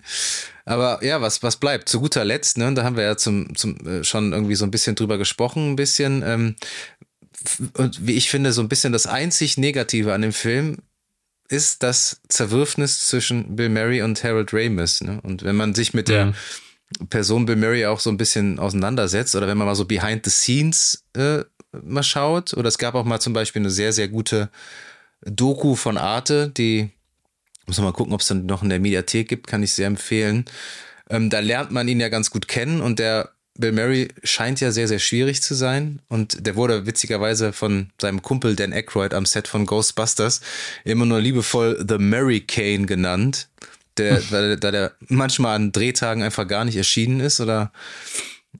Aber ja, was, was bleibt? Zu guter Letzt, ne, da haben wir ja zum, zum, äh, schon irgendwie so ein bisschen drüber gesprochen, ein bisschen. Ähm, und wie ich finde, so ein bisschen das einzig Negative an dem Film ist das Zerwürfnis zwischen Bill Murray und Harold Ramis. Ne? Und wenn man sich mit der Person Bill Murray auch so ein bisschen auseinandersetzt oder wenn man mal so behind the scenes äh, mal schaut, oder es gab auch mal zum Beispiel eine sehr, sehr gute Doku von Arte, die muss man mal gucken, ob es dann noch in der Mediathek gibt, kann ich sehr empfehlen. Ähm, da lernt man ihn ja ganz gut kennen und der Bill Murray scheint ja sehr, sehr schwierig zu sein. Und der wurde witzigerweise von seinem Kumpel Dan Aykroyd am Set von Ghostbusters immer nur liebevoll The Murray Kane genannt. Der, [LAUGHS] weil, da der manchmal an Drehtagen einfach gar nicht erschienen ist oder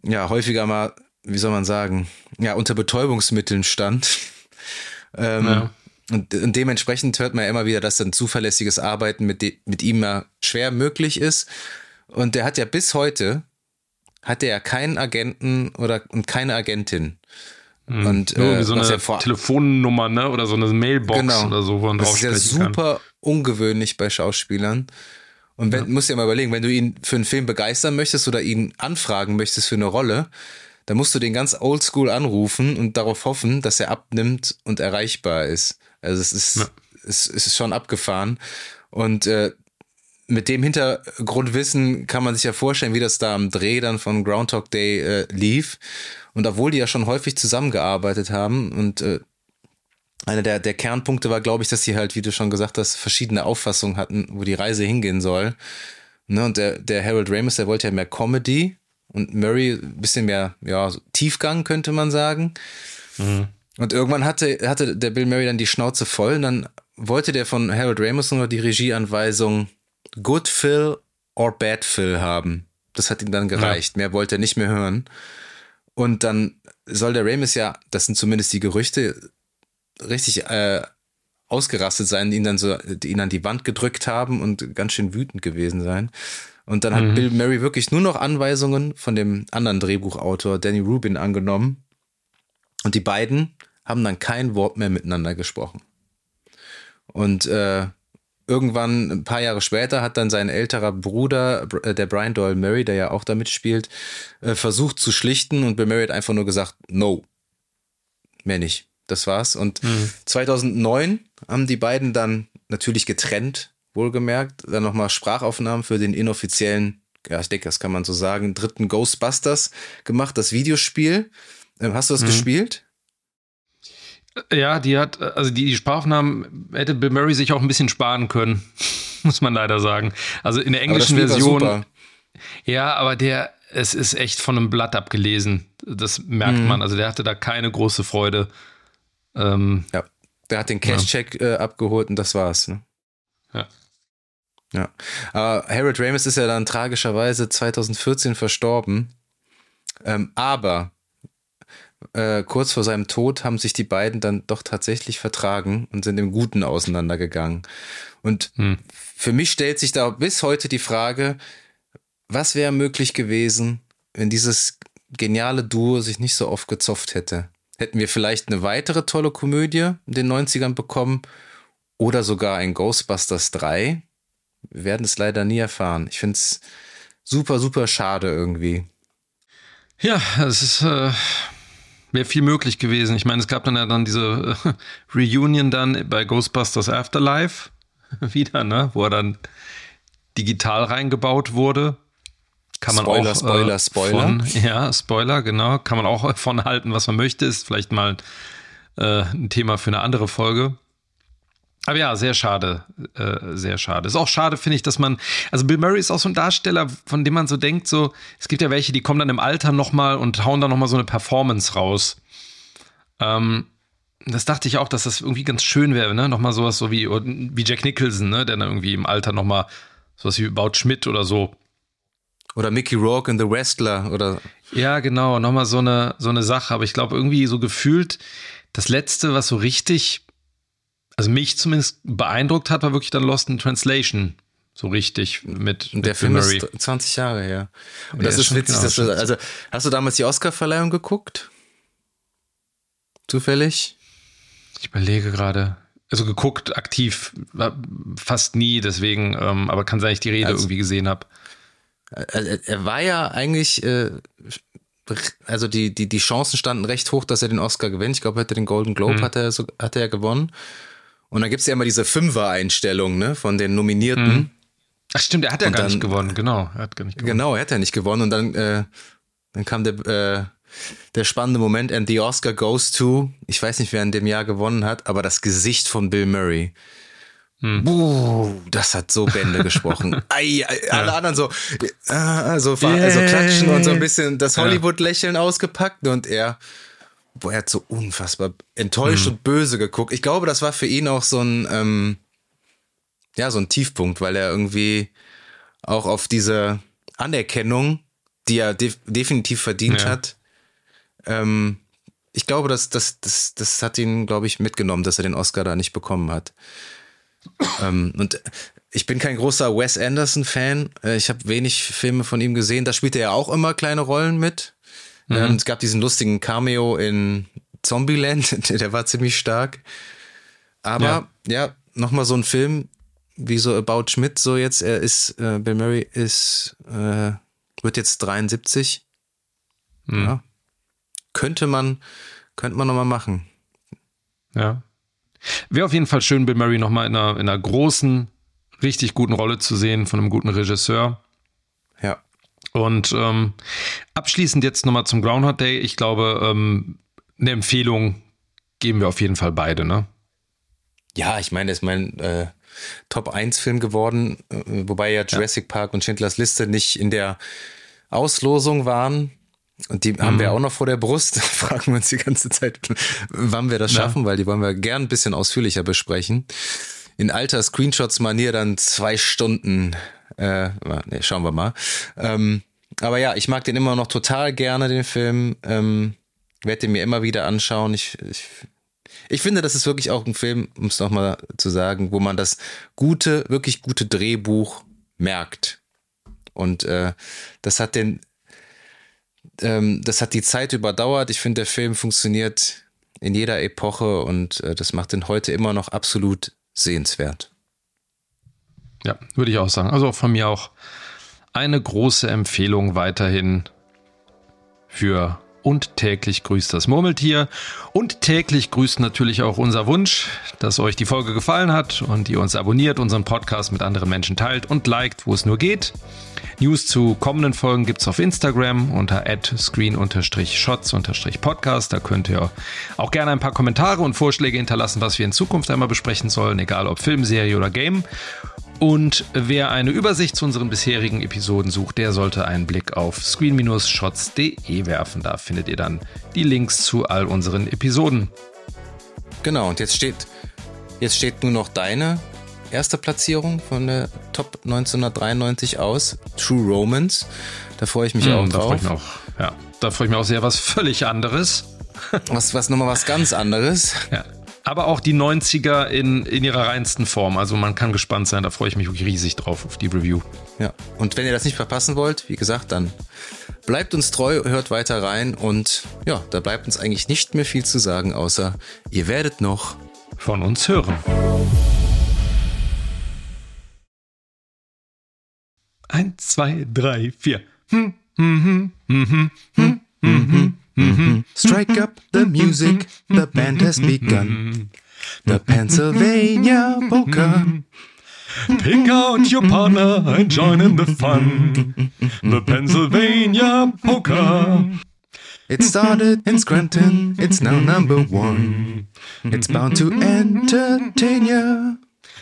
ja, häufiger mal, wie soll man sagen, ja, unter Betäubungsmitteln stand. [LAUGHS] ähm, ja. Und, und, dementsprechend hört man ja immer wieder, dass ein zuverlässiges Arbeiten mit, de, mit ihm ja schwer möglich ist. Und der hat ja bis heute, hat er ja keinen Agenten oder und keine Agentin. Mhm. Und Nur äh, so eine vor Telefonnummer, ne? Oder so eine Mailbox genau. oder so, wo man Das ist ja super kann. ungewöhnlich bei Schauspielern. Und wenn, ja. musst dir mal überlegen, wenn du ihn für einen Film begeistern möchtest oder ihn anfragen möchtest für eine Rolle, dann musst du den ganz oldschool anrufen und darauf hoffen, dass er abnimmt und erreichbar ist. Also es ist, ja. es, es ist schon abgefahren. Und äh, mit dem Hintergrundwissen kann man sich ja vorstellen, wie das da am Dreh dann von Groundhog Day äh, lief. Und obwohl die ja schon häufig zusammengearbeitet haben und äh, einer der, der Kernpunkte war, glaube ich, dass sie halt, wie du schon gesagt hast, verschiedene Auffassungen hatten, wo die Reise hingehen soll. Ne, und der, der Harold Ramis, der wollte ja mehr Comedy und Murray ein bisschen mehr ja, Tiefgang, könnte man sagen. Mhm. Und irgendwann hatte, hatte der Bill Murray dann die Schnauze voll und dann wollte der von Harold Ramis nur die Regieanweisung Good Phil or Bad Phil haben. Das hat ihm dann gereicht. Ja. Mehr wollte er nicht mehr hören. Und dann soll der Ramis ja, das sind zumindest die Gerüchte, richtig äh, ausgerastet sein, ihn dann so, ihn an die Wand gedrückt haben und ganz schön wütend gewesen sein. Und dann mhm. hat Bill Murray wirklich nur noch Anweisungen von dem anderen Drehbuchautor Danny Rubin angenommen. Und die beiden haben dann kein Wort mehr miteinander gesprochen. Und äh, irgendwann, ein paar Jahre später, hat dann sein älterer Bruder, äh, der Brian Doyle Murray, der ja auch da mitspielt, äh, versucht zu schlichten und Bill Murray hat einfach nur gesagt, no. Mehr nicht. Das war's. Und mhm. 2009 haben die beiden dann natürlich getrennt, wohlgemerkt, dann nochmal Sprachaufnahmen für den inoffiziellen, ja, ich denke, das kann man so sagen, dritten Ghostbusters gemacht, das Videospiel. Ähm, hast du das mhm. gespielt? Ja, die hat, also die, die Sprachaufnahmen hätte Bill Murray sich auch ein bisschen sparen können, [LAUGHS] muss man leider sagen. Also in der englischen Version. Ja, aber der, es ist echt von einem Blatt abgelesen. Das merkt mhm. man. Also der hatte da keine große Freude. Ähm, ja, der hat den Cash-Check ja. äh, abgeholt und das war's. Ne? Ja. Ja. Aber Harold Ramis ist ja dann tragischerweise 2014 verstorben. Ähm, aber äh, kurz vor seinem Tod haben sich die beiden dann doch tatsächlich vertragen und sind im Guten auseinandergegangen. Und hm. für mich stellt sich da bis heute die Frage, was wäre möglich gewesen, wenn dieses geniale Duo sich nicht so oft gezofft hätte? Hätten wir vielleicht eine weitere tolle Komödie in den 90ern bekommen oder sogar ein Ghostbusters 3? Wir werden es leider nie erfahren. Ich finde es super, super schade irgendwie. Ja, es ist, äh, wäre viel möglich gewesen. Ich meine, es gab dann ja dann diese äh, [LAUGHS] Reunion dann bei Ghostbusters Afterlife [LAUGHS] wieder, ne, wo er dann digital reingebaut wurde. Kann man Spoiler, auch, Spoiler, äh, Spoiler. Von, ja, Spoiler, genau. Kann man auch [LAUGHS] von halten, was man möchte. Ist vielleicht mal äh, ein Thema für eine andere Folge. Aber ja, sehr schade, äh, sehr schade. Ist auch schade, finde ich, dass man, also Bill Murray ist auch so ein Darsteller, von dem man so denkt, so, es gibt ja welche, die kommen dann im Alter nochmal und hauen dann nochmal so eine Performance raus. Ähm, das dachte ich auch, dass das irgendwie ganz schön wäre, ne? Nochmal sowas so wie, wie Jack Nicholson, ne? Der dann irgendwie im Alter nochmal sowas wie Baut Schmidt oder so. Oder Mickey Rourke in The Wrestler oder. Ja, genau, nochmal so eine, so eine Sache. Aber ich glaube, irgendwie so gefühlt, das letzte, was so richtig also mich zumindest beeindruckt hat, war wirklich dann Lost in Translation. So richtig mit. Und der mit Film Murray. ist 20 Jahre her. Und ja, das ist witzig, genau, dass du, also hast du damals die Oscar-Verleihung geguckt? Zufällig? Ich überlege gerade. also geguckt, aktiv, fast nie, deswegen, ähm, aber kann sein, ich die Rede also, irgendwie gesehen habe. Er war ja eigentlich, äh, also die, die, die Chancen standen recht hoch, dass er den Oscar gewinnt. Ich glaube, hätte den Golden Globe, mhm. hat, er so, hat er gewonnen. Und dann gibt es ja immer diese Fünfer-Einstellung ne, von den Nominierten. Mhm. Ach stimmt, er hat ja gar dann, nicht gewonnen, genau. Er hat gar nicht gewonnen. Genau, er hat ja nicht gewonnen. Und dann, äh, dann kam der, äh, der spannende Moment, and the Oscar goes to, ich weiß nicht, wer in dem Jahr gewonnen hat, aber das Gesicht von Bill Murray. Hm. Buh, das hat so Bände gesprochen. [LAUGHS] Ei, ei, alle ja. anderen so, äh, also, yeah. also klatschen und so ein bisschen das Hollywood-Lächeln ausgepackt und er, boah, er hat so unfassbar enttäuscht hm. und böse geguckt. Ich glaube, das war für ihn auch so ein, ähm, ja, so ein Tiefpunkt, weil er irgendwie auch auf diese Anerkennung, die er def definitiv verdient ja. hat, ähm, ich glaube, das, das, das, das hat ihn, glaube ich, mitgenommen, dass er den Oscar da nicht bekommen hat. ähm, und ich bin kein großer Wes Anderson-Fan. Äh, ich habe wenig Filme von ihm gesehen. Da spielt er ja auch immer kleine Rollen mit. Mhm. Ähm, es gab diesen lustigen Cameo in Zombieland, [LAUGHS] der war ziemlich stark. Aber ja, ja nochmal so ein Film wie so About Schmidt, so jetzt, er ist, äh, Bill Murray ist, äh, wird jetzt 73. Mhm. Ja, könnte man, könnte man nochmal machen. Ja. Wäre auf jeden Fall schön, Bill Murray nochmal in einer, in einer großen, richtig guten Rolle zu sehen von einem guten Regisseur. Und ähm, abschließend jetzt nochmal zum Groundhog Day. Ich glaube, ähm, eine Empfehlung geben wir auf jeden Fall beide, ne? Ja, ich meine, das ist mein äh, Top-1-Film geworden, äh, wobei ja Jurassic ja. Park und Schindlers Liste nicht in der Auslosung waren. Und die mhm. haben wir mhm. auch noch vor der Brust. [LAUGHS] Fragen wir uns die ganze Zeit, wann wir das schaffen, ja. weil die wollen wir gern ein bisschen ausführlicher besprechen. In alter Screenshots-Manier dann zwei Stunden. Äh, nee, schauen wir mal. Ähm, aber ja, ich mag den immer noch total gerne, den Film. Ähm, werde den mir immer wieder anschauen. Ich, ich, ich finde, das ist wirklich auch ein Film, um es nochmal zu sagen, wo man das gute, wirklich gute Drehbuch merkt. Und äh, das hat den ähm, das hat die Zeit überdauert. Ich finde, der Film funktioniert in jeder Epoche und äh, das macht ihn heute immer noch absolut sehenswert. Ja, würde ich auch sagen. Also von mir auch eine große Empfehlung weiterhin für und täglich grüßt das Murmeltier. Und täglich grüßt natürlich auch unser Wunsch, dass euch die Folge gefallen hat und ihr uns abonniert, unseren Podcast mit anderen Menschen teilt und liked, wo es nur geht. News zu kommenden Folgen gibt es auf Instagram unter screen-shots-podcast. Da könnt ihr auch gerne ein paar Kommentare und Vorschläge hinterlassen, was wir in Zukunft einmal besprechen sollen, egal ob Filmserie oder Game. Und wer eine Übersicht zu unseren bisherigen Episoden sucht, der sollte einen Blick auf screen-shots.de werfen. Da findet ihr dann die Links zu all unseren Episoden. Genau, und jetzt steht, jetzt steht nur noch deine erste Platzierung von der Top 1993 aus, True Romance. Da freue ich mich hm, auch drauf. Da freue ich mich auch, ja, da freue ich mich auch sehr was völlig anderes. [LAUGHS] was, was nochmal was ganz anderes. Ja. Aber auch die 90er in, in ihrer reinsten Form. Also man kann gespannt sein, da freue ich mich wirklich riesig drauf auf die Review. Ja, und wenn ihr das nicht verpassen wollt, wie gesagt, dann bleibt uns treu, hört weiter rein und ja, da bleibt uns eigentlich nicht mehr viel zu sagen, außer ihr werdet noch von uns hören. Eins, zwei, drei, vier. Hm, hm, hm, Strike up the music, the band has begun. The Pennsylvania Polka. Pick out your partner and join in the fun. The Pennsylvania Polka. It started in Scranton, it's now number one. It's bound to entertain ya.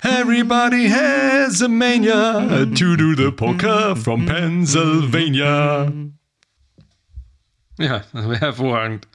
Everybody has a mania to do the polka from Pennsylvania. Ja, hervorragend.